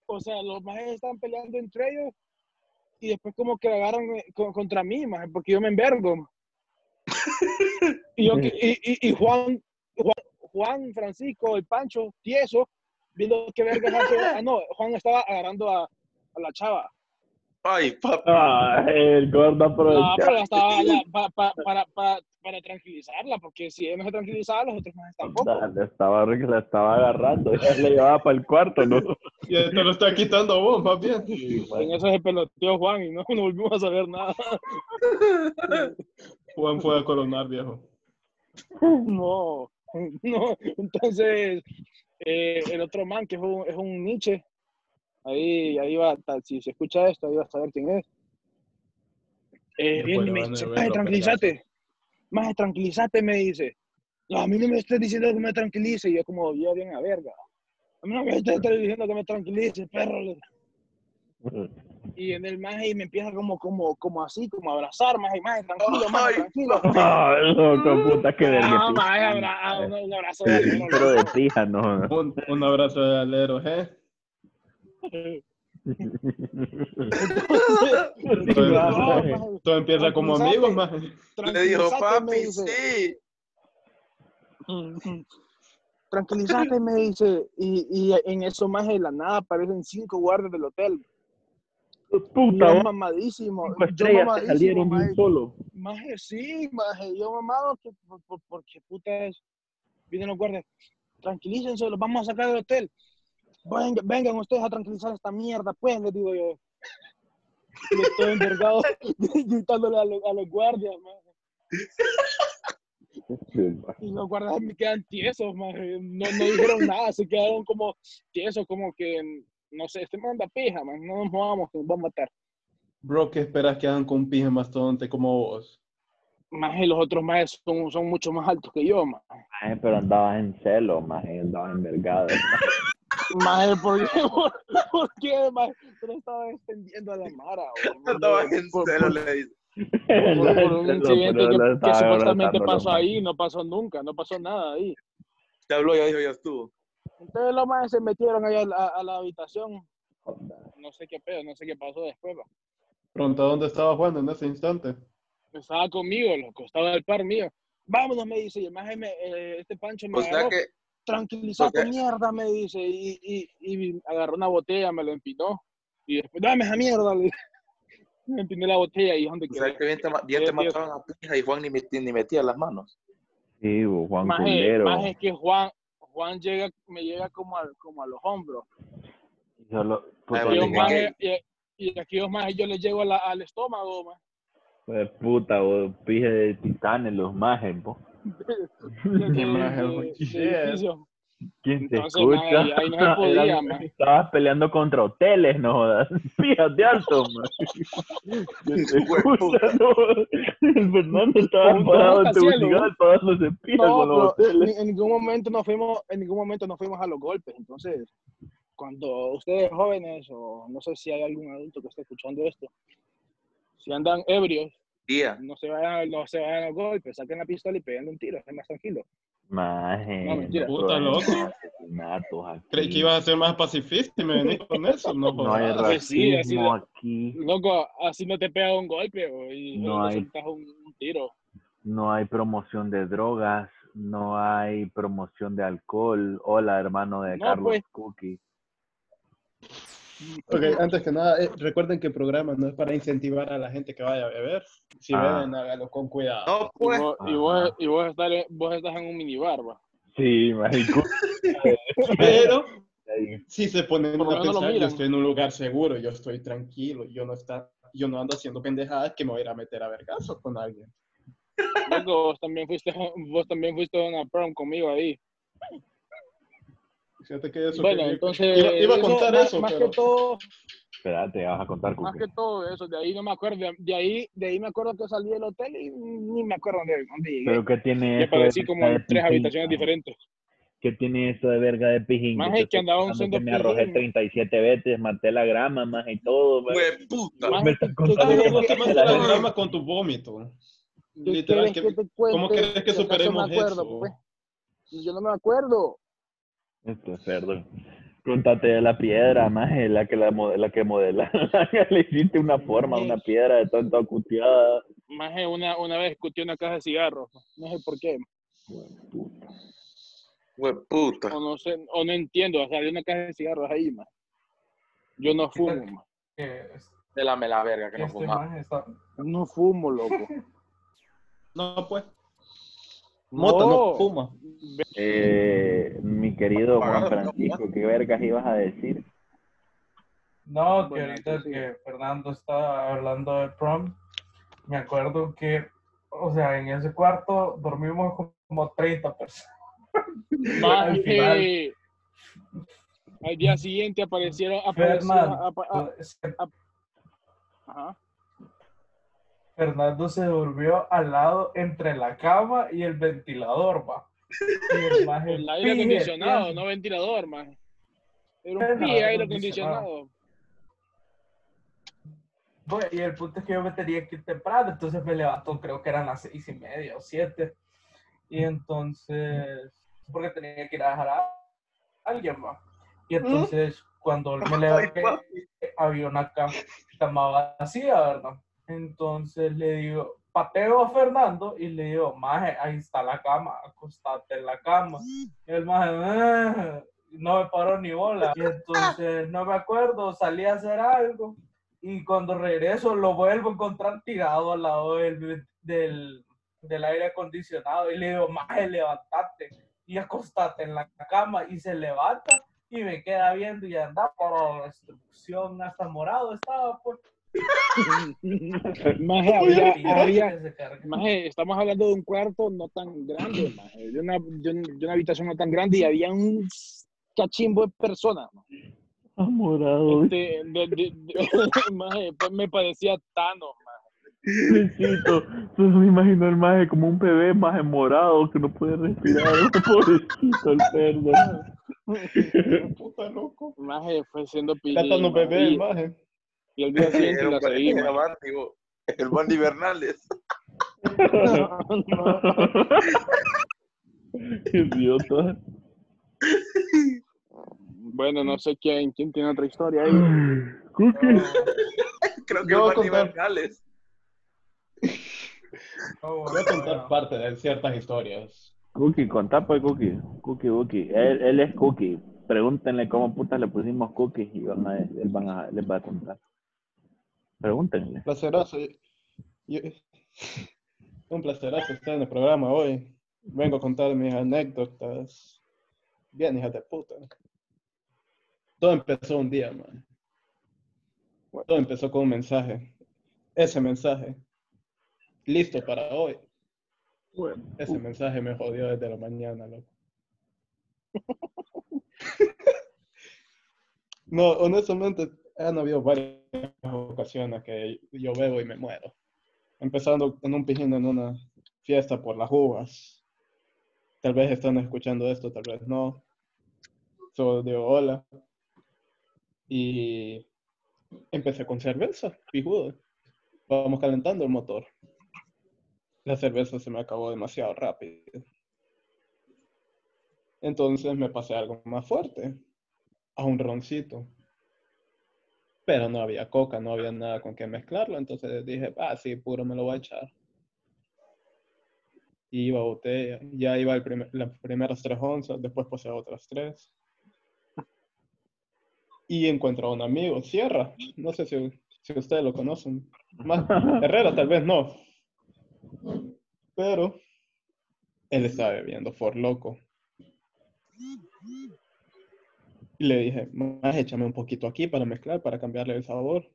[SPEAKER 4] O sea, los majes están peleando entre ellos y después como que agarran eh, co- contra mí, maje, porque yo me envergo. Y, yo, y, y, y Juan, Juan, Juan, Francisco, el Pancho, tieso, viendo que vergas hace. Ah, no, Juan estaba agarrando a, a la chava.
[SPEAKER 3] Ay, papi.
[SPEAKER 1] Ah, el gordo
[SPEAKER 4] No, pero
[SPEAKER 1] aprovechó.
[SPEAKER 4] estaba la- pa- pa- para, para, para tranquilizarla, porque si ella no se tranquilizaba, los otros más tampoco.
[SPEAKER 1] Le estaba, la estaba agarrando, ya le llevaba para el cuarto, ¿no?
[SPEAKER 2] Y te lo está quitando a vos, más bien.
[SPEAKER 4] En eso se peloteó Juan y no, no volvimos a saber nada.
[SPEAKER 2] Juan fue a coronar, viejo.
[SPEAKER 4] No, no. Entonces, eh, el otro man, que es un, es un Nietzsche, ahí, ahí va, tal, si se escucha esto, ahí va a saber quién es. Eh, y me dice,
[SPEAKER 2] los
[SPEAKER 4] tranquilízate. Maje, tranquilízate, me dice. No, a mí no me estés diciendo que me tranquilice. Y yo como, yo bien a verga. A mí no me estés diciendo que me tranquilice, perro. Y en el maje y me empieza como, como, como así, como a abrazar, maje, maje, tranquilo, maje,
[SPEAKER 3] Ay.
[SPEAKER 4] tranquilo.
[SPEAKER 1] Ay, loco, puta, que
[SPEAKER 4] Ah,
[SPEAKER 1] verga.
[SPEAKER 4] maje, abra- un, un abrazo de
[SPEAKER 1] no.
[SPEAKER 2] Un, un abrazo de alero, ¿eh?
[SPEAKER 4] No,
[SPEAKER 2] Todo empieza como amigos, más.
[SPEAKER 3] Le dijo, papi,
[SPEAKER 4] dice.
[SPEAKER 3] sí.
[SPEAKER 4] Tranquilízate, me dice. Y, y en eso más de la nada aparecen cinco guardias del hotel.
[SPEAKER 1] Puta,
[SPEAKER 4] yo mamadísimo.
[SPEAKER 1] cinco
[SPEAKER 4] Yo mamadísimo,
[SPEAKER 1] salieron
[SPEAKER 4] maje.
[SPEAKER 1] solo.
[SPEAKER 4] Maje, sí, maje. Yo mamado, que, por, por, porque puta es. Vienen los guardias. Tranquilícense, los vamos a sacar del hotel. Vengan, vengan ustedes a tranquilizar esta mierda, pues, les digo yo. Y estoy envergado gritándole a, los- a los guardias, maje. Y los guardias me quedan tiesos, maje. No, no dijeron nada, se quedaron como tiesos, como que, no sé, este manda pija, man. No nos movamos, que nos va a matar.
[SPEAKER 2] Bro, ¿qué esperas que hagan con un pije mastodonte como vos?
[SPEAKER 4] Maje, los otros majes son, son mucho más altos que yo.
[SPEAKER 1] Ay, pero andabas en celo, más andabas envergado.
[SPEAKER 4] Maje, ¿por qué? ¿Por, por qué, maje? Pero estaba extendiendo a la mara, o-
[SPEAKER 3] Andaba en
[SPEAKER 4] por-
[SPEAKER 3] celo,
[SPEAKER 4] por-
[SPEAKER 3] le dice.
[SPEAKER 4] por, por un incidente que, que supuestamente pasó ahí, no pasó nunca, no pasó nada ahí.
[SPEAKER 3] Te habló, ya dijo, ya estuvo.
[SPEAKER 4] Entonces los majes se metieron allá a la, a la habitación. No sé qué pedo, no sé qué pasó después, va.
[SPEAKER 2] Pronto, ¿dónde estaba Juan en ese instante?
[SPEAKER 4] Estaba conmigo, loco, estaba el par mío. Vámonos, me dice, y el maje me, eh, este Pancho me
[SPEAKER 3] O sea
[SPEAKER 4] agarró,
[SPEAKER 3] que,
[SPEAKER 4] tranquilízate,
[SPEAKER 3] ok.
[SPEAKER 4] mierda, me dice, y, y, y agarró una botella, me lo empinó, y después, dame esa mierda, le- me empiné la botella y donde
[SPEAKER 3] o
[SPEAKER 4] quedó.
[SPEAKER 3] que bien te, bien te
[SPEAKER 4] Sí, tío.
[SPEAKER 3] mataban a pija y Juan ni, ni metía las manos.
[SPEAKER 1] Sí, Juan
[SPEAKER 4] Maje,
[SPEAKER 1] Culero.
[SPEAKER 4] maje, que Juan, Juan llega, me llega como a, como a los hombros.
[SPEAKER 1] Solo, puta,
[SPEAKER 3] Ay,
[SPEAKER 4] Y, yo, maje, y, y aquí yo, maje, yo le llego a la- al estómago, maje.
[SPEAKER 1] pues, puta, bo, pije de titanes, los majes, bo.
[SPEAKER 4] De- de- de-.
[SPEAKER 1] ¿Quién te
[SPEAKER 4] Entonces,
[SPEAKER 1] escucha?
[SPEAKER 4] maje, ahí no se podía,
[SPEAKER 1] Era-
[SPEAKER 4] maje.
[SPEAKER 1] Estabas peleando contra hoteles, no jodas. Pijas de alto, man. ¿Quién te escucha? No, el Fernando estaba parado en Tegucigalpa pagándose pija
[SPEAKER 4] No,
[SPEAKER 1] con los hoteles.
[SPEAKER 4] en ningún momento nos fuimos, en ningún momento nos fuimos a los golpes. Entonces, cuando ustedes jóvenes, o no sé si hay algún adulto que esté escuchando esto, si andan ebrios,
[SPEAKER 3] Tía,
[SPEAKER 4] no se vayan, no se vayan a los golpes, saquen la pistola y peguen un tiro, estén más tranquilos.
[SPEAKER 1] Maje,
[SPEAKER 4] No, mentira.
[SPEAKER 2] Puta, loco. Creí que ibas a ser más pacifista y me venís con eso. No,
[SPEAKER 1] No hay.
[SPEAKER 4] Pues sí, así
[SPEAKER 1] racismo aquí,
[SPEAKER 4] Loco, así no te pega un golpe o, y
[SPEAKER 1] No
[SPEAKER 4] le
[SPEAKER 1] hay.
[SPEAKER 4] un, un tiro.
[SPEAKER 1] no hay promoción de drogas, no hay promoción de alcohol. Hola, hermano de
[SPEAKER 4] No,
[SPEAKER 1] Carlos
[SPEAKER 4] pues.
[SPEAKER 1] Cookie.
[SPEAKER 2] Ok, antes que nada, eh, recuerden que el programa no es para incentivar a la gente que vaya a beber. Si
[SPEAKER 1] Ah.
[SPEAKER 2] beben, hágalo con cuidado.
[SPEAKER 3] no,
[SPEAKER 4] Y
[SPEAKER 3] pues.
[SPEAKER 4] vos, y vos, y vos, en- vos estás en un minibar, va.
[SPEAKER 1] Sí, marico.
[SPEAKER 2] Pero. Si se ponen a pensar, yo
[SPEAKER 4] miran.
[SPEAKER 2] estoy en un lugar seguro, yo estoy tranquilo, yo no está, yo no ando haciendo pendejadas que me voy a ir a meter a vergazos con alguien.
[SPEAKER 4] Loco, vos también fuiste, vos también fuiste a una prom conmigo ahí.
[SPEAKER 2] Fíjate que eso
[SPEAKER 4] Bueno,
[SPEAKER 2] que-
[SPEAKER 4] entonces.
[SPEAKER 2] iba, iba a contar
[SPEAKER 4] más,
[SPEAKER 2] eso,
[SPEAKER 4] más
[SPEAKER 2] pero
[SPEAKER 4] que todo,
[SPEAKER 1] Espérate, vas a contar,
[SPEAKER 4] más que todo eso, de ahí no me acuerdo. De, de ahí, de ahí me acuerdo que salí del hotel y ni me acuerdo dónde, dónde llegué.
[SPEAKER 1] Pero ¿qué tiene
[SPEAKER 4] Ya como en tres habitaciones diferentes.
[SPEAKER 1] ¿Qué tiene eso de verga de pijín? Yo te
[SPEAKER 4] que andaba usando
[SPEAKER 1] que me arrojé
[SPEAKER 4] pijín.
[SPEAKER 1] 37 veces, maté la grama, más y todo.
[SPEAKER 3] Hue puta.
[SPEAKER 4] Maje,
[SPEAKER 1] me
[SPEAKER 4] ¿qué-
[SPEAKER 1] estás
[SPEAKER 4] qué
[SPEAKER 1] contando
[SPEAKER 2] ¿Sabes
[SPEAKER 4] quieres
[SPEAKER 2] cómo
[SPEAKER 1] que
[SPEAKER 4] que-
[SPEAKER 2] Literal, que,
[SPEAKER 4] que?
[SPEAKER 2] ¿cómo quieres que superemos
[SPEAKER 4] me acuerdo,
[SPEAKER 2] eso?
[SPEAKER 4] pues. Yo no me acuerdo.
[SPEAKER 1] Esto es cerdo. Contate de la piedra, más la que la, la que modela. Le hiciste una forma, una piedra de tanta cuteada.
[SPEAKER 4] Más una, una vez escuché una caja de cigarros. No sé por qué.
[SPEAKER 3] Hue puta.
[SPEAKER 4] O no sé, o no entiendo. Salió una caja de cigarros ahí, más. Yo no fumo, ma.
[SPEAKER 5] que
[SPEAKER 3] Délame la verga que no
[SPEAKER 5] este maje está-
[SPEAKER 4] No fumo, loco.
[SPEAKER 2] No, pues. Mota, no fuma.
[SPEAKER 1] Eh, mi querido Juan Francisco, ¿qué vergas ibas a decir?
[SPEAKER 5] No, que ahorita que Fernando estaba hablando de prom, me acuerdo que, o sea, en ese cuarto dormimos como 30 personas.
[SPEAKER 4] Más
[SPEAKER 5] Al final.
[SPEAKER 4] que al día siguiente aparecieron, apareció,
[SPEAKER 5] Fernando,
[SPEAKER 4] apa- a-
[SPEAKER 5] pues,
[SPEAKER 4] ajá.
[SPEAKER 5] Fernando se durmió al lado entre la cama y el ventilador, va. Y el
[SPEAKER 4] aire acondicionado, no ventilador, más. Era un pie
[SPEAKER 5] aire
[SPEAKER 4] aire
[SPEAKER 5] acondicionado.
[SPEAKER 4] acondicionado.
[SPEAKER 5] Bueno, y el punto es que yo me tenía que ir temprano, entonces me levanto, creo que eran las seis y media o siete. Y entonces, porque tenía que ir a dejar a alguien más. Y entonces, cuando me levanté, había una ca- cama vacía, ¿verdad? Entonces le digo, pateo a Fernando y le digo, maje, ahí está la cama, acostate en la cama. Y el maje, "Ah", no me paró ni bola. Y entonces, no me acuerdo, salí a hacer algo. Y cuando regreso, lo vuelvo a encontrar tirado al lado del, del, del aire acondicionado. Y le digo, maje, levantate y acostate en la cama. Y se levanta y me queda viendo y anda por la destrucción hasta morado estaba pues.
[SPEAKER 4] Maje, había- había-. Maje, estamos hablando de un cuarto no tan grande, maje, de, una, de, un- de una habitación no tan grande y había un cachimbo de personas.
[SPEAKER 1] Amorado,
[SPEAKER 4] Este, de- de- de- maje, pues me parecía Thanos.
[SPEAKER 1] Solo me imagino el maje como un bebé maje morado que no puede respirar. Pobrecito el cerdo.
[SPEAKER 2] Puta loco.
[SPEAKER 4] Maje, fue siendo maje,
[SPEAKER 2] bebé,
[SPEAKER 4] y,
[SPEAKER 2] maje.
[SPEAKER 4] Y el día siguiente la
[SPEAKER 3] era. Bandy. El Bandy Bernales.
[SPEAKER 1] Qué idiota.
[SPEAKER 4] Bueno, no sé quién, quién tiene otra historia ahí.
[SPEAKER 1] Cookie.
[SPEAKER 3] Creo que
[SPEAKER 2] Yo
[SPEAKER 3] el
[SPEAKER 2] a
[SPEAKER 3] Bandy
[SPEAKER 2] contar-
[SPEAKER 3] Bernales.
[SPEAKER 5] Oh,
[SPEAKER 2] Voy a contar parte de ciertas historias.
[SPEAKER 1] Cookie, contá pues Cookie. Cookie, Cookie. Él, él es Cookie. Pregúntenle cómo putas le pusimos Cookies y van a, él van a, les va a contar. Pregúntenle.
[SPEAKER 2] placerazo. Yo- Un placerazo estar en el programa hoy. Vengo a contar mis anécdotas. Bien, hija de puta. Todo empezó un día, man. Todo empezó con un mensaje. Ese mensaje. Listo para hoy. Ese mensaje me jodió desde la mañana, loco. No, honestamente, han habido varias ocasiones que yo bebo y me muero. Empezando en un pijín en una fiesta por las uvas. Tal vez están escuchando esto, tal vez no. Solo digo hola. Y empecé con cerveza, pijudo. Vamos calentando el motor. La cerveza se me acabó demasiado rápido. Entonces me pasé algo más fuerte, a un roncito. Pero no había coca, no había nada con que mezclarlo, entonces dije, ah, sí, puro me lo voy a echar. Y iba a botella, ya iba el primer- las primeras tres onzas, después pasé a otras tres. Y encuentro a un amigo, Sierra, no sé si, si ustedes lo conocen. Más, Herrera tal vez no. Pero él estaba bebiendo for loco. Y le dije, más échame un poquito aquí para mezclar, para cambiarle el sabor.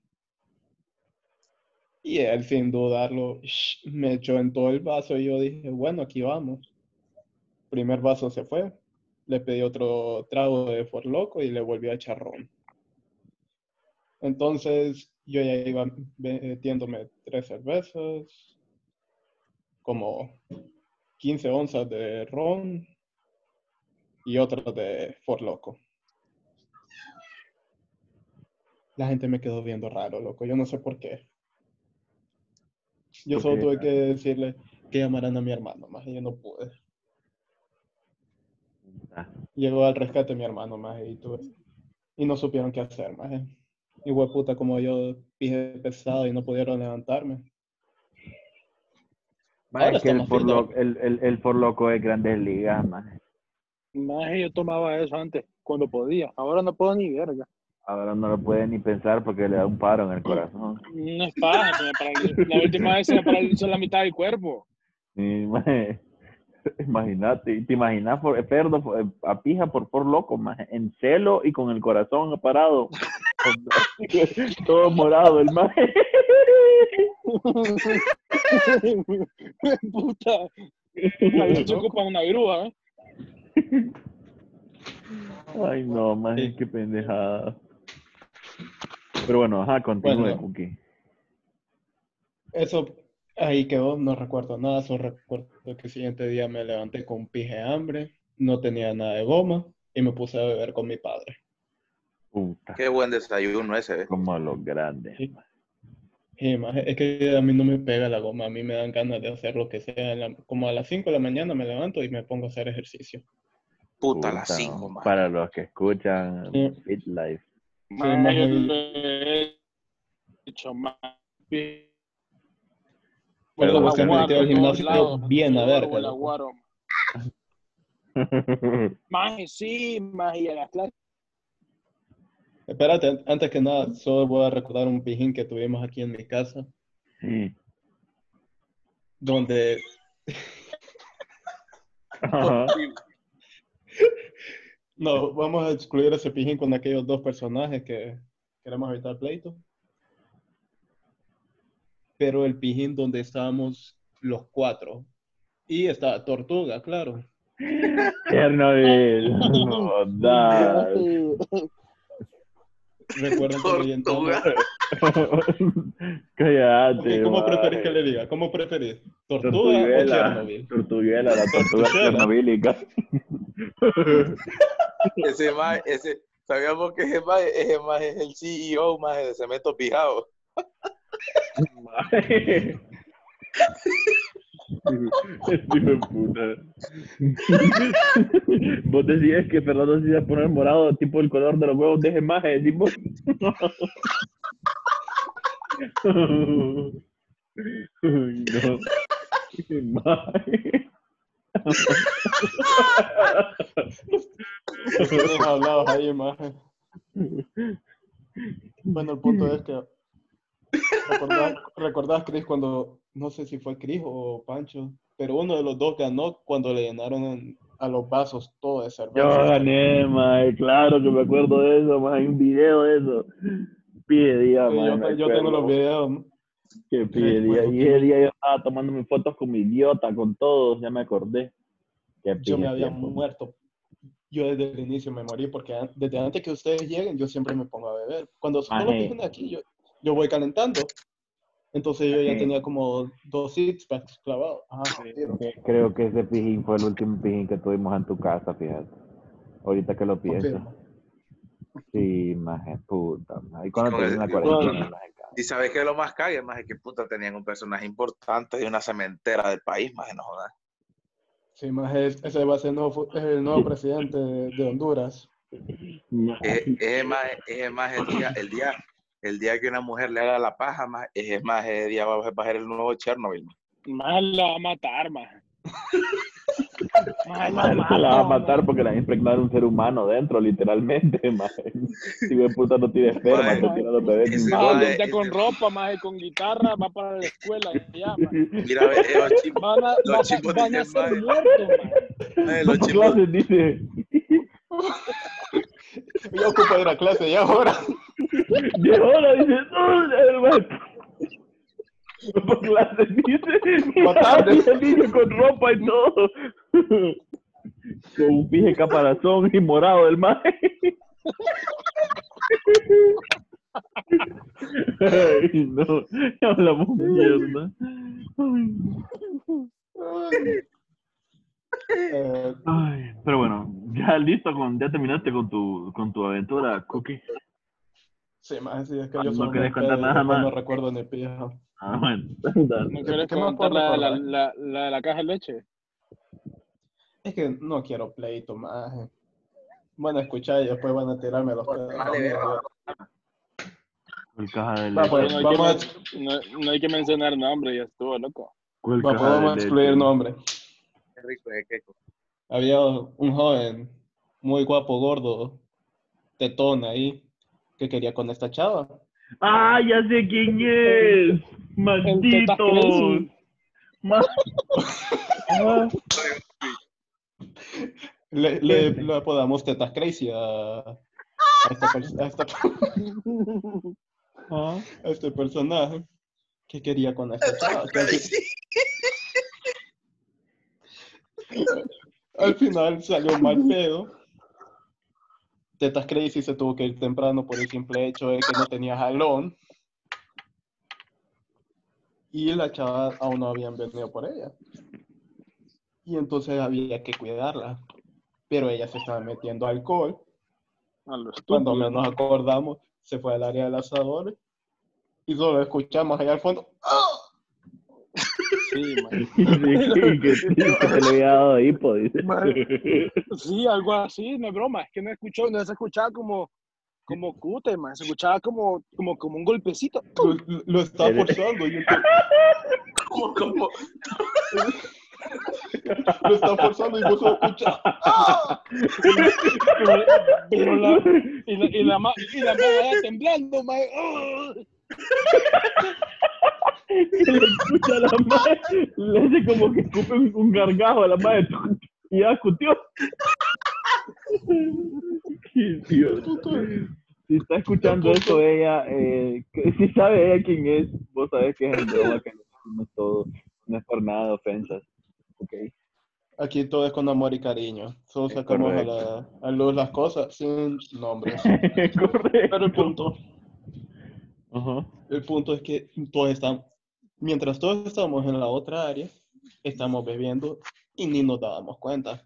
[SPEAKER 2] Y él, sin dudarlo, sh- me echó en todo el vaso y yo dije, bueno, aquí vamos. Primer vaso se fue, le pedí otro trago de For Loco y le volví a echar ron. Entonces yo ya iba metiéndome tres cervezas, como 15 onzas de ron y otras de For Loco. La gente me quedó viendo raro, loco. Yo no sé por qué. Yo
[SPEAKER 1] ¿Por
[SPEAKER 2] solo tuve que decirle que llamaran a mi hermano, más y yo no pude.
[SPEAKER 1] Ah,
[SPEAKER 2] Llegó al rescate mi hermano, más y tuve. Y no supieron qué hacer, más. Igual puta como yo pije pesado y no pudieron levantarme. Ahora
[SPEAKER 1] es que el por, lo, el, el, el por loco es grandes ligas, maje.
[SPEAKER 4] Más yo tomaba eso antes, cuando podía. Ahora no puedo ni verga.
[SPEAKER 1] Ahora no lo puede ni pensar porque le da un paro en el corazón.
[SPEAKER 4] No es paja, se me paralizó. La última vez se me paralizó la mitad del cuerpo.
[SPEAKER 1] Sí. Imagínate, te imaginas por, perdo por- a pija por por loco, maje, en celo y con el corazón parado. Todo morado, el maje.
[SPEAKER 4] Puta. Se ocupa una grúa, ¿eh?
[SPEAKER 1] Ay, no,
[SPEAKER 2] Sí.
[SPEAKER 1] qué pendejada. Pero bueno, ajá, continúe,
[SPEAKER 2] Bueno.
[SPEAKER 1] Cookie.
[SPEAKER 2] Eso ahí quedó, no recuerdo nada, solo recuerdo que el siguiente día me levanté con pije hambre, no tenía nada de goma y me puse a beber con mi padre.
[SPEAKER 1] Puta,
[SPEAKER 3] Qué buen desayuno ese, ¿eh?
[SPEAKER 1] como los grandes.
[SPEAKER 2] Sí. Sí, es que a mí no me pega la goma, a mí me dan ganas de hacer lo que sea. la- como a las 5 de la mañana me levanto y me pongo a hacer ejercicio.
[SPEAKER 3] Puta, a las
[SPEAKER 1] Puta,
[SPEAKER 3] 5, man.
[SPEAKER 1] Para los que escuchan
[SPEAKER 2] Sí.
[SPEAKER 1] Fit Life.
[SPEAKER 4] Más
[SPEAKER 2] más
[SPEAKER 4] yo
[SPEAKER 2] el-
[SPEAKER 4] lo he hecho más.
[SPEAKER 2] Pero
[SPEAKER 1] Pero
[SPEAKER 2] vos te metido al gimnasio
[SPEAKER 4] lados,
[SPEAKER 2] bien a ver.
[SPEAKER 4] Más sí, más y a las clases.
[SPEAKER 2] Espérate, an- antes que nada, solo voy a recordar un pijín que tuvimos aquí en mi casa,
[SPEAKER 1] Sí.
[SPEAKER 2] donde. no, vamos a excluir ese pijín con aquellos dos personajes que queremos evitar pleito. Pero el pijín donde estábamos los cuatro. Y está Tortuga, claro.
[SPEAKER 1] Chernobyl. No.
[SPEAKER 2] Recuerden
[SPEAKER 3] Tortuga.
[SPEAKER 1] Cállate.
[SPEAKER 2] ¿Cómo
[SPEAKER 1] man.
[SPEAKER 2] preferís que le diga? ¿Cómo preferís? ¿Tortuga o
[SPEAKER 1] Tortuguela.
[SPEAKER 2] Chernobyl?
[SPEAKER 1] Tortuguela, la tortuga
[SPEAKER 2] Tortuguela.
[SPEAKER 3] Ese más, ese, sabíamos que ese más, ese más es el CEO más de Cemento Pijado.
[SPEAKER 1] Hijo de puta. Vos decías que Fernando se iba a poner morado, tipo el color de los huevos de gemaje, tipo. Uy, no. Gemaje.
[SPEAKER 2] Hablados ahí. Bueno, el punto es que recordás, recordás, Chris, cuando, no sé si fue Chris o Pancho, pero uno de los dos ganó cuando le llenaron a los vasos todo de cerveza.
[SPEAKER 1] Yo gané, mae, claro que me acuerdo de eso, mae, hay un video de eso. Pide día,
[SPEAKER 2] Sí,
[SPEAKER 1] mae,
[SPEAKER 2] yo, yo tengo los videos. ¿no?
[SPEAKER 1] Que pide día. Y ese día yo estaba tomándome fotos con mi idiota, con todos, ya me acordé. Qué
[SPEAKER 2] Yo me había
[SPEAKER 1] tiempo.
[SPEAKER 2] muerto. Yo desde el inicio me morí porque desde antes que ustedes lleguen yo siempre me pongo a beber. Cuando son los
[SPEAKER 1] Maje.
[SPEAKER 2] vienen aquí yo, yo voy calentando. Entonces yo ya tenía como dos six packs clavados. Ajá,
[SPEAKER 1] Creo que ese pijín fue el último pijín que tuvimos en tu casa, fíjate. Ahorita que lo pienso.
[SPEAKER 2] Confirmo.
[SPEAKER 1] Sí, maje, puta. maje. ¿Y cuando termina la cuarentena? cabrón?
[SPEAKER 3] Y sabes que lo más cague, más es que puta tenían un personaje importante de una cementera del país, más no jodas.
[SPEAKER 2] Sí, más es- ese va a ser el nuevo, fu- el nuevo presidente de, de Honduras.
[SPEAKER 3] Es, es más, es más el día, el día, el día que una mujer le haga la paja, más, es más ese día va a va a ser el nuevo Chernobyl. más.
[SPEAKER 4] Más la va a matar, más.
[SPEAKER 1] Se la va a matar porque la va a impregnar un ser humano dentro, literalmente, maje. Si de puta no tiene esperma, no tiene los bebés.
[SPEAKER 3] ese
[SPEAKER 4] con ropa, más con guitarra, va para la escuela. Ya.
[SPEAKER 3] Mira, ve, eh, los
[SPEAKER 4] Van a,
[SPEAKER 3] chicos
[SPEAKER 4] van a
[SPEAKER 3] dicen,
[SPEAKER 4] ser muertos, más.
[SPEAKER 3] eh, los
[SPEAKER 1] Vamos a
[SPEAKER 3] chimos,
[SPEAKER 1] clases, dice.
[SPEAKER 2] Yo ocupo ir a clase ya ahora.
[SPEAKER 1] De hora, dice. Por clase, dice. Y el niño con ropa y todo. Con un pije caparazón y morado del maje. Ay, no, ya hablamos mierda. Ay, pero bueno, ya listo, con, ya terminaste con tu, con tu aventura, Cookie.
[SPEAKER 2] Sí, más sí, es que
[SPEAKER 1] Ah,
[SPEAKER 2] yo
[SPEAKER 1] ¿no
[SPEAKER 2] soy
[SPEAKER 1] querés
[SPEAKER 2] un
[SPEAKER 1] contar nada más?
[SPEAKER 2] No recuerdo ni pija.
[SPEAKER 1] Ah, bueno.
[SPEAKER 4] ¿No quieres
[SPEAKER 2] ¿Qué me
[SPEAKER 4] contar la, la, la, la de la caja de leche?
[SPEAKER 2] Es que no quiero pleito más. Bueno, escuchar y después van a tirarme los pedos.
[SPEAKER 3] Vale, verga.
[SPEAKER 1] ¿Cuál caja de
[SPEAKER 2] Va,
[SPEAKER 1] leche?
[SPEAKER 2] pues,
[SPEAKER 4] no, hay
[SPEAKER 2] vamos
[SPEAKER 4] que, no, no hay que mencionar nombre, ya estuvo, loco.
[SPEAKER 1] ¿Cuál
[SPEAKER 2] Va,
[SPEAKER 1] caja
[SPEAKER 2] pues, vamos a
[SPEAKER 1] de
[SPEAKER 2] excluir nombre.
[SPEAKER 3] Qué rico es queco.
[SPEAKER 2] Había un joven muy guapo, gordo, tetón ahí, que quería con esta chava.
[SPEAKER 1] ¡Ah, ya sé quién es! ¡Maldito! Ah,
[SPEAKER 2] Le, le, le apodamos tetas crazy a, a, esta a esta-
[SPEAKER 1] ah.
[SPEAKER 2] a este personaje que quería con esta chava. al final salió mal pedo. Tetas Crazy se tuvo que ir temprano por el simple hecho de que no tenía jalón. Y la chava aún no habían venido por ella. Y entonces había que cuidarla. Pero ella se estaba metiendo alcohol.
[SPEAKER 4] A lo
[SPEAKER 2] Cuando menos acordamos, se fue al área del asador. Y solo escuchamos allá al fondo. ¡Ah!
[SPEAKER 4] Sí,
[SPEAKER 1] que, que se le había dado hipo, dice.
[SPEAKER 4] Sí, algo así, no es broma, es que no escuchó, no se escuchaba como, como cute, man, se escuchaba como, como, como un golpecito.
[SPEAKER 2] Lo, lo- lo está forzando. Y entonces-
[SPEAKER 3] ¿Cómo, cómo?
[SPEAKER 2] lo está forzando y vos solo escuchas. ¡Ah!
[SPEAKER 4] Pero la, y la, y la, ma- y la madre allá temblando, man. ¡ah!
[SPEAKER 1] Que le escucha a la madre, le hace como que escupe un, gargajo a la madre y ya escutió. Qué idiota. Si está escuchando eso ella, eh, si sabe ella quién es, vos sabés que es el broma, que no es todo, no es por nada de ofensas. Ok.
[SPEAKER 2] Aquí todo es con amor y cariño. Solo sacamos a, la, a luz las cosas sin nombres.
[SPEAKER 1] Correcto.
[SPEAKER 2] Pero el punto, El punto es que todos estamos, mientras todos estábamos en la otra área, estamos bebiendo y ni nos dábamos cuenta.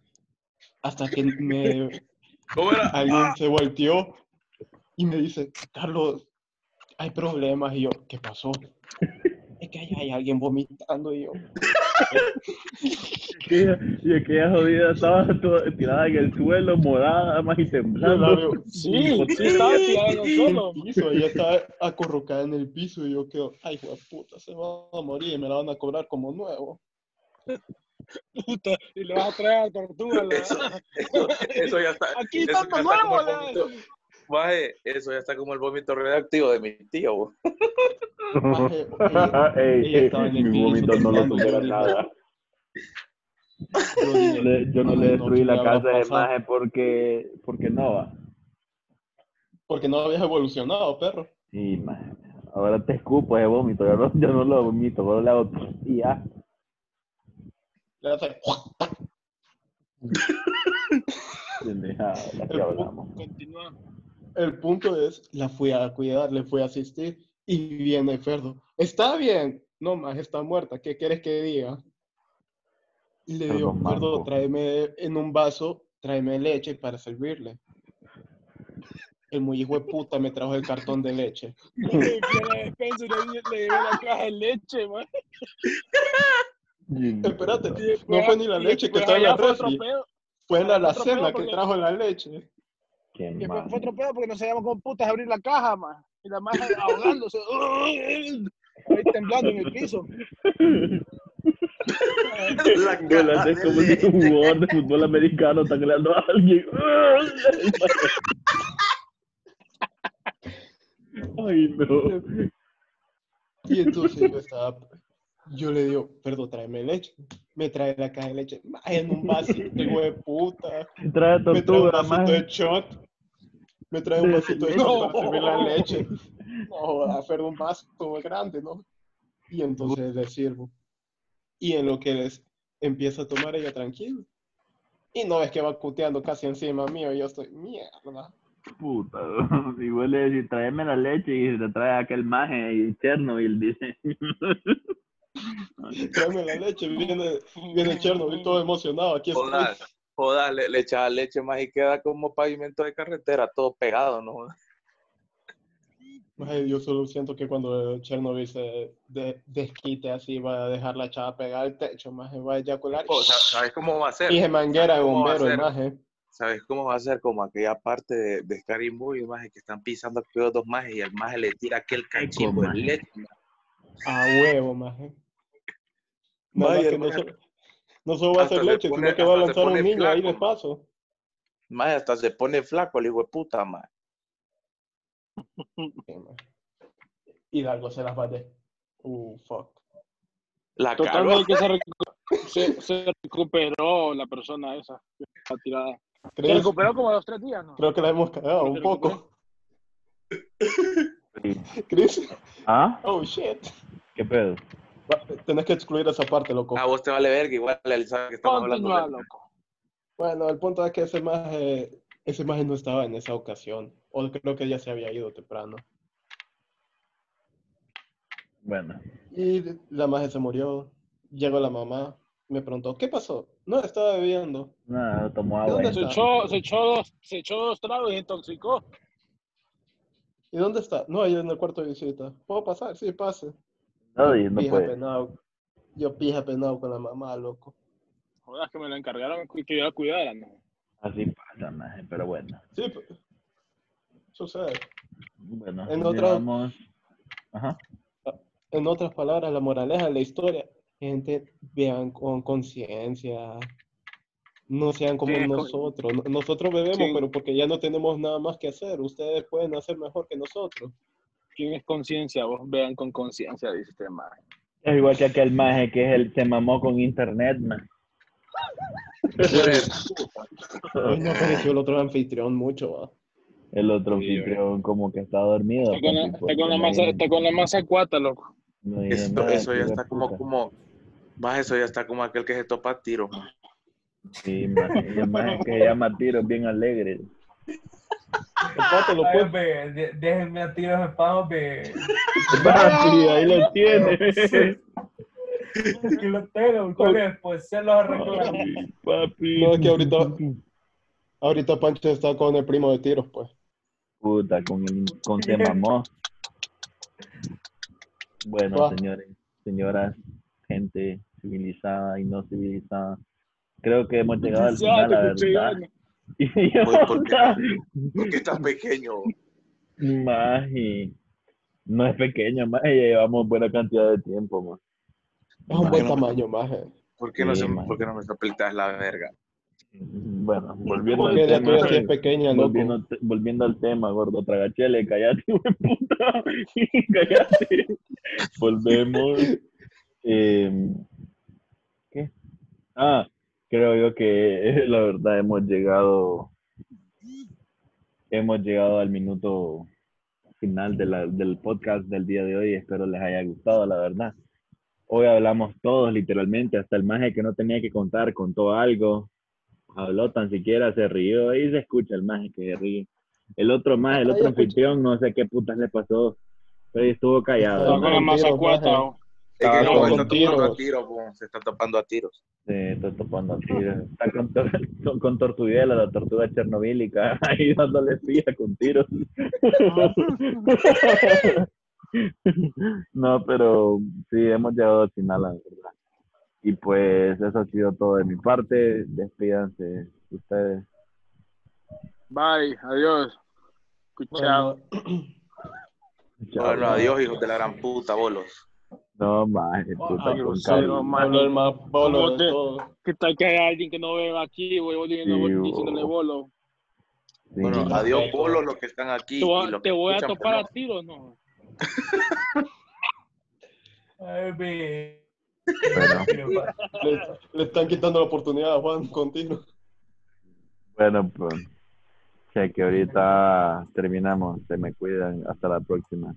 [SPEAKER 2] Hasta que me,
[SPEAKER 3] ¿Cómo era?
[SPEAKER 2] alguien se volteó y me dice, Carlos, hay problemas. Y yo, ¿qué pasó? Es que ahí hay alguien vomitando y yo,
[SPEAKER 1] Y aquella jodida estaba toda tirada en el suelo, morada, más y temblando.
[SPEAKER 4] Sí, sí, estaba tirado en el suelo.
[SPEAKER 2] el piso, ella estaba acurrucada en el piso y yo quedo, ay, hijo de puta, se va a morir y me la van a cobrar como nuevo.
[SPEAKER 4] Puta, y le vas a traer a tortuga.
[SPEAKER 3] Eso, eso, eso ya está.
[SPEAKER 4] Aquí
[SPEAKER 3] está como
[SPEAKER 4] la-
[SPEAKER 3] vómito. Maje, eso ya está como el vómito radioactivo de mi tío.
[SPEAKER 2] Maje, ella-
[SPEAKER 1] Ey,
[SPEAKER 2] ella estaba en el
[SPEAKER 1] mi vómito no lo
[SPEAKER 2] dije,
[SPEAKER 1] nada.
[SPEAKER 2] yo dije,
[SPEAKER 1] Yo, le- yo no
[SPEAKER 2] "Ay,
[SPEAKER 1] le destruí
[SPEAKER 2] ¿qué
[SPEAKER 1] la casa de
[SPEAKER 2] pasado?".
[SPEAKER 1] Maje porque, porque no va.
[SPEAKER 2] Porque no habías evolucionado, perro.
[SPEAKER 1] Y Maje, ahora te escupo ese vómito, yo no, yo no lo vomito, solo le hago y ya.
[SPEAKER 2] Le hace,
[SPEAKER 1] Pendejada, la que hablamos.
[SPEAKER 4] Continúa.
[SPEAKER 2] El punto es, la fui a cuidar, le fui a asistir y viene Ferdo. Está bien, no más, está muerta, ¿qué quieres que diga? Y le digo, Ferdo, tráeme en un vaso, tráeme leche para servirle. El muy hijo de puta me trajo el cartón de leche.
[SPEAKER 4] Le, le llevé la caja de leche, man.
[SPEAKER 2] Espérate, no fue ni la leche que en la refri, fue la alacena que trajo la leche.
[SPEAKER 4] Después fue otro pedo porque no sabíamos cómo putas abrir la caja, man. Y la maja ahogándose. Ahí temblando en el piso.
[SPEAKER 3] La caja
[SPEAKER 1] es como si un jugador de fútbol americano está creando a alguien. Ay, no.
[SPEAKER 2] Y entonces yo estaba, yo le digo, perdón, tráeme leche. Me trae la caja de leche en un vasito, hijo de puta.
[SPEAKER 1] Trae
[SPEAKER 2] Me trae un
[SPEAKER 1] tortuga,
[SPEAKER 2] vasito
[SPEAKER 1] más.
[SPEAKER 2] de shot. Me trae un vasito de
[SPEAKER 4] No.
[SPEAKER 2] leche para servir la leche. No, hacer un vaso grande, ¿no? Y entonces le sirvo. Y en lo que les empieza a tomar ella tranquilo. Y no es que va cuteando casi encima mío y yo estoy, mierda.
[SPEAKER 1] Puta, y vos le decís, tráeme la leche y te trae aquel maje y Chernobyl, dice.
[SPEAKER 2] Tráeme la leche, viene, viene Chernobyl todo emocionado, aquí estoy.
[SPEAKER 3] Jodas, le, le echaba leche más y queda como pavimento de carretera, todo pegado, ¿no?
[SPEAKER 2] Yo solo siento que cuando Chernobyl se de- desquite así, va a dejar la chava pegada al techo, más va a eyacular.
[SPEAKER 3] O sea, ¿sabes cómo va a ser?
[SPEAKER 2] Y se manguera de
[SPEAKER 3] ¿Cómo va a
[SPEAKER 2] bombero, maje.
[SPEAKER 3] ¿Sabes cómo va a ser? Como aquella parte de, de Scary Movie, maje, que están pisando aquellos dos majes y el maje le tira aquel cachimbo de leche.
[SPEAKER 2] A huevo, maje.
[SPEAKER 3] Vaya,
[SPEAKER 2] que no,
[SPEAKER 3] maje.
[SPEAKER 2] solo- no solo va a
[SPEAKER 3] Hasta se
[SPEAKER 2] leche,
[SPEAKER 3] pone-
[SPEAKER 2] sino que va a lanzar un niño ahí de
[SPEAKER 3] flaco,
[SPEAKER 2] paso.
[SPEAKER 3] Maje, hasta se pone flaco el hijo de puta, maje.
[SPEAKER 2] Sí, maje. Y algo se las va de. Uh, fuck.
[SPEAKER 3] La
[SPEAKER 4] Total,
[SPEAKER 3] calva.
[SPEAKER 4] no, que se, recu- se, se recuperó la persona esa. está tirada. Se recuperó como a los tres días, ¿no?
[SPEAKER 2] Creo que la hemos cagado un poco. Chris,
[SPEAKER 1] ¿Ah?
[SPEAKER 2] oh shit.
[SPEAKER 1] ¿Qué pedo?
[SPEAKER 2] Tenés que excluir esa parte, loco.
[SPEAKER 3] A vos te vale verga, igual él sabe que estamos
[SPEAKER 4] Continúa,
[SPEAKER 3] hablando. de-
[SPEAKER 4] loco.
[SPEAKER 2] Bueno, el punto es que ese maje, ese maje no estaba en esa ocasión. O creo que ya se había ido temprano.
[SPEAKER 1] Bueno,
[SPEAKER 2] Y la maje se murió. Llegó la mamá. Me preguntó, ¿qué pasó? No, estaba bebiendo.
[SPEAKER 1] nada, tomó
[SPEAKER 2] ¿De
[SPEAKER 1] agua.
[SPEAKER 2] dónde
[SPEAKER 4] Se echó, se, echó dos, se echó dos tragos y intoxicó.
[SPEAKER 2] ¿Y dónde está? No, ahí en el cuarto de visita. ¿Puedo pasar? Sí, pase.
[SPEAKER 1] No, y no
[SPEAKER 2] Pija
[SPEAKER 1] puede.
[SPEAKER 2] penado. Yo pija penado con la mamá, loco.
[SPEAKER 4] Joder, que me lo encargaron que yo la cuidara, ¿no?
[SPEAKER 1] Así pasa, maje, pero bueno.
[SPEAKER 2] Sí, pues, sucede.
[SPEAKER 1] Bueno,
[SPEAKER 2] En otra-
[SPEAKER 1] continuamos. Ajá.
[SPEAKER 2] En otras palabras, la moraleja de la historia, gente, vean con conciencia, no sean como
[SPEAKER 4] Sí,
[SPEAKER 2] nosotros. No- Nosotros bebemos,
[SPEAKER 4] Sí.
[SPEAKER 2] pero porque ya no tenemos nada más que hacer. Ustedes pueden hacer mejor que nosotros.
[SPEAKER 4] ¿Quién es conciencia? Vos vean con conciencia, dice este man.
[SPEAKER 1] Es igual que aquel maje que es el se mamó con internet, man.
[SPEAKER 2] Hoy no apareció el otro anfitrión mucho, ¿va?
[SPEAKER 1] El otro
[SPEAKER 4] Sí,
[SPEAKER 1] anfitrión como que está dormido.
[SPEAKER 4] Está con, la, está con la masa, está con la masa cuata, loco.
[SPEAKER 1] no
[SPEAKER 3] Eso,
[SPEAKER 1] nada,
[SPEAKER 3] eso ya está como,
[SPEAKER 1] puta.
[SPEAKER 3] como, más eso ya está como aquel que se topa a tiro. man.
[SPEAKER 1] Sí, maje, el maje que se llama Tiro, bien alegre.
[SPEAKER 5] Ay,
[SPEAKER 2] pues.
[SPEAKER 5] déjenme a tiros de pavo, ve.
[SPEAKER 1] Ahí lo tiene.
[SPEAKER 5] Aquí lo tengo, después se los arreglo.
[SPEAKER 1] Papi, papi.
[SPEAKER 2] No, es que ahorita, ahorita Pancho está con el primo de tiros, pues.
[SPEAKER 1] Puta, con, el, con se mamó. Bueno,
[SPEAKER 2] Va.
[SPEAKER 1] señores, señoras, gente civilizada y no civilizada. Creo que hemos llegado al final,
[SPEAKER 4] te
[SPEAKER 1] la
[SPEAKER 4] escuché,
[SPEAKER 1] verdad. Y yo,
[SPEAKER 3] Pues, ¿por qué? ¿Por qué tan pequeño?
[SPEAKER 1] Maje, no es pequeño, maje, ya llevamos buena cantidad de tiempo, man.
[SPEAKER 2] Es un buen tamaño, maje.
[SPEAKER 3] ¿Por qué no,
[SPEAKER 1] Sí,
[SPEAKER 3] se. ¿por qué no me sopletas la verga?
[SPEAKER 1] Bueno, volviendo
[SPEAKER 2] Porque
[SPEAKER 1] al
[SPEAKER 2] la
[SPEAKER 1] tema,
[SPEAKER 2] tuya sí es pequeña,
[SPEAKER 1] volviendo, volviendo al tema, gordo, tragachele, de puta, cállate. Volvemos. Eh, ¿Qué? Ah, creo yo que la verdad hemos llegado, hemos llegado al minuto final de la- del podcast del día de hoy. Espero les haya gustado, la verdad. Hoy hablamos todos, literalmente, hasta el maje que no tenía que contar contó algo. Habló tan siquiera, se rió y se escucha el maje que se ríe. El otro maje, el otro anfitrión, no sé qué putas le pasó, pero estuvo callado.
[SPEAKER 4] Está con la
[SPEAKER 1] maje.
[SPEAKER 4] masa
[SPEAKER 2] tiros,
[SPEAKER 4] cuata.
[SPEAKER 2] maje.
[SPEAKER 3] Es que
[SPEAKER 1] Ah,
[SPEAKER 3] no, se está topando
[SPEAKER 2] tiros.
[SPEAKER 3] a tiros, po, se está topando a tiros.
[SPEAKER 1] Sí, está topando a tiros. Está con, tor- con, con Tortuguela, la tortuga chernobílica, ahí dándole fija con tiros. no, pero sí, hemos llegado al final, la verdad. Y pues eso ha sido todo de mi parte. Despídanse ustedes.
[SPEAKER 4] Bye, adiós. Chao.
[SPEAKER 2] Bueno.
[SPEAKER 3] Bueno, adiós, hijos de la gran puta, bolos.
[SPEAKER 1] No,
[SPEAKER 2] más bolo
[SPEAKER 4] ¿Cómo
[SPEAKER 2] de
[SPEAKER 4] te-
[SPEAKER 2] todo.
[SPEAKER 4] ¿Qué tal que hay alguien que no ve aquí, güey? Diciéndole
[SPEAKER 1] bo.
[SPEAKER 4] bolo.
[SPEAKER 1] Sí,
[SPEAKER 3] Bueno,
[SPEAKER 1] no.
[SPEAKER 3] adiós, bolos, los que están aquí.
[SPEAKER 4] Te voy,
[SPEAKER 3] y
[SPEAKER 4] a-
[SPEAKER 3] los
[SPEAKER 4] te
[SPEAKER 3] que
[SPEAKER 4] voy a topar
[SPEAKER 3] pues,
[SPEAKER 4] tiros, ¿no?
[SPEAKER 5] Ay.
[SPEAKER 1] Bueno.
[SPEAKER 2] Le, le están quitando la oportunidad a Juan contigo.
[SPEAKER 1] Bueno, pues Che, que ahorita terminamos. Se me cuidan. Hasta la próxima.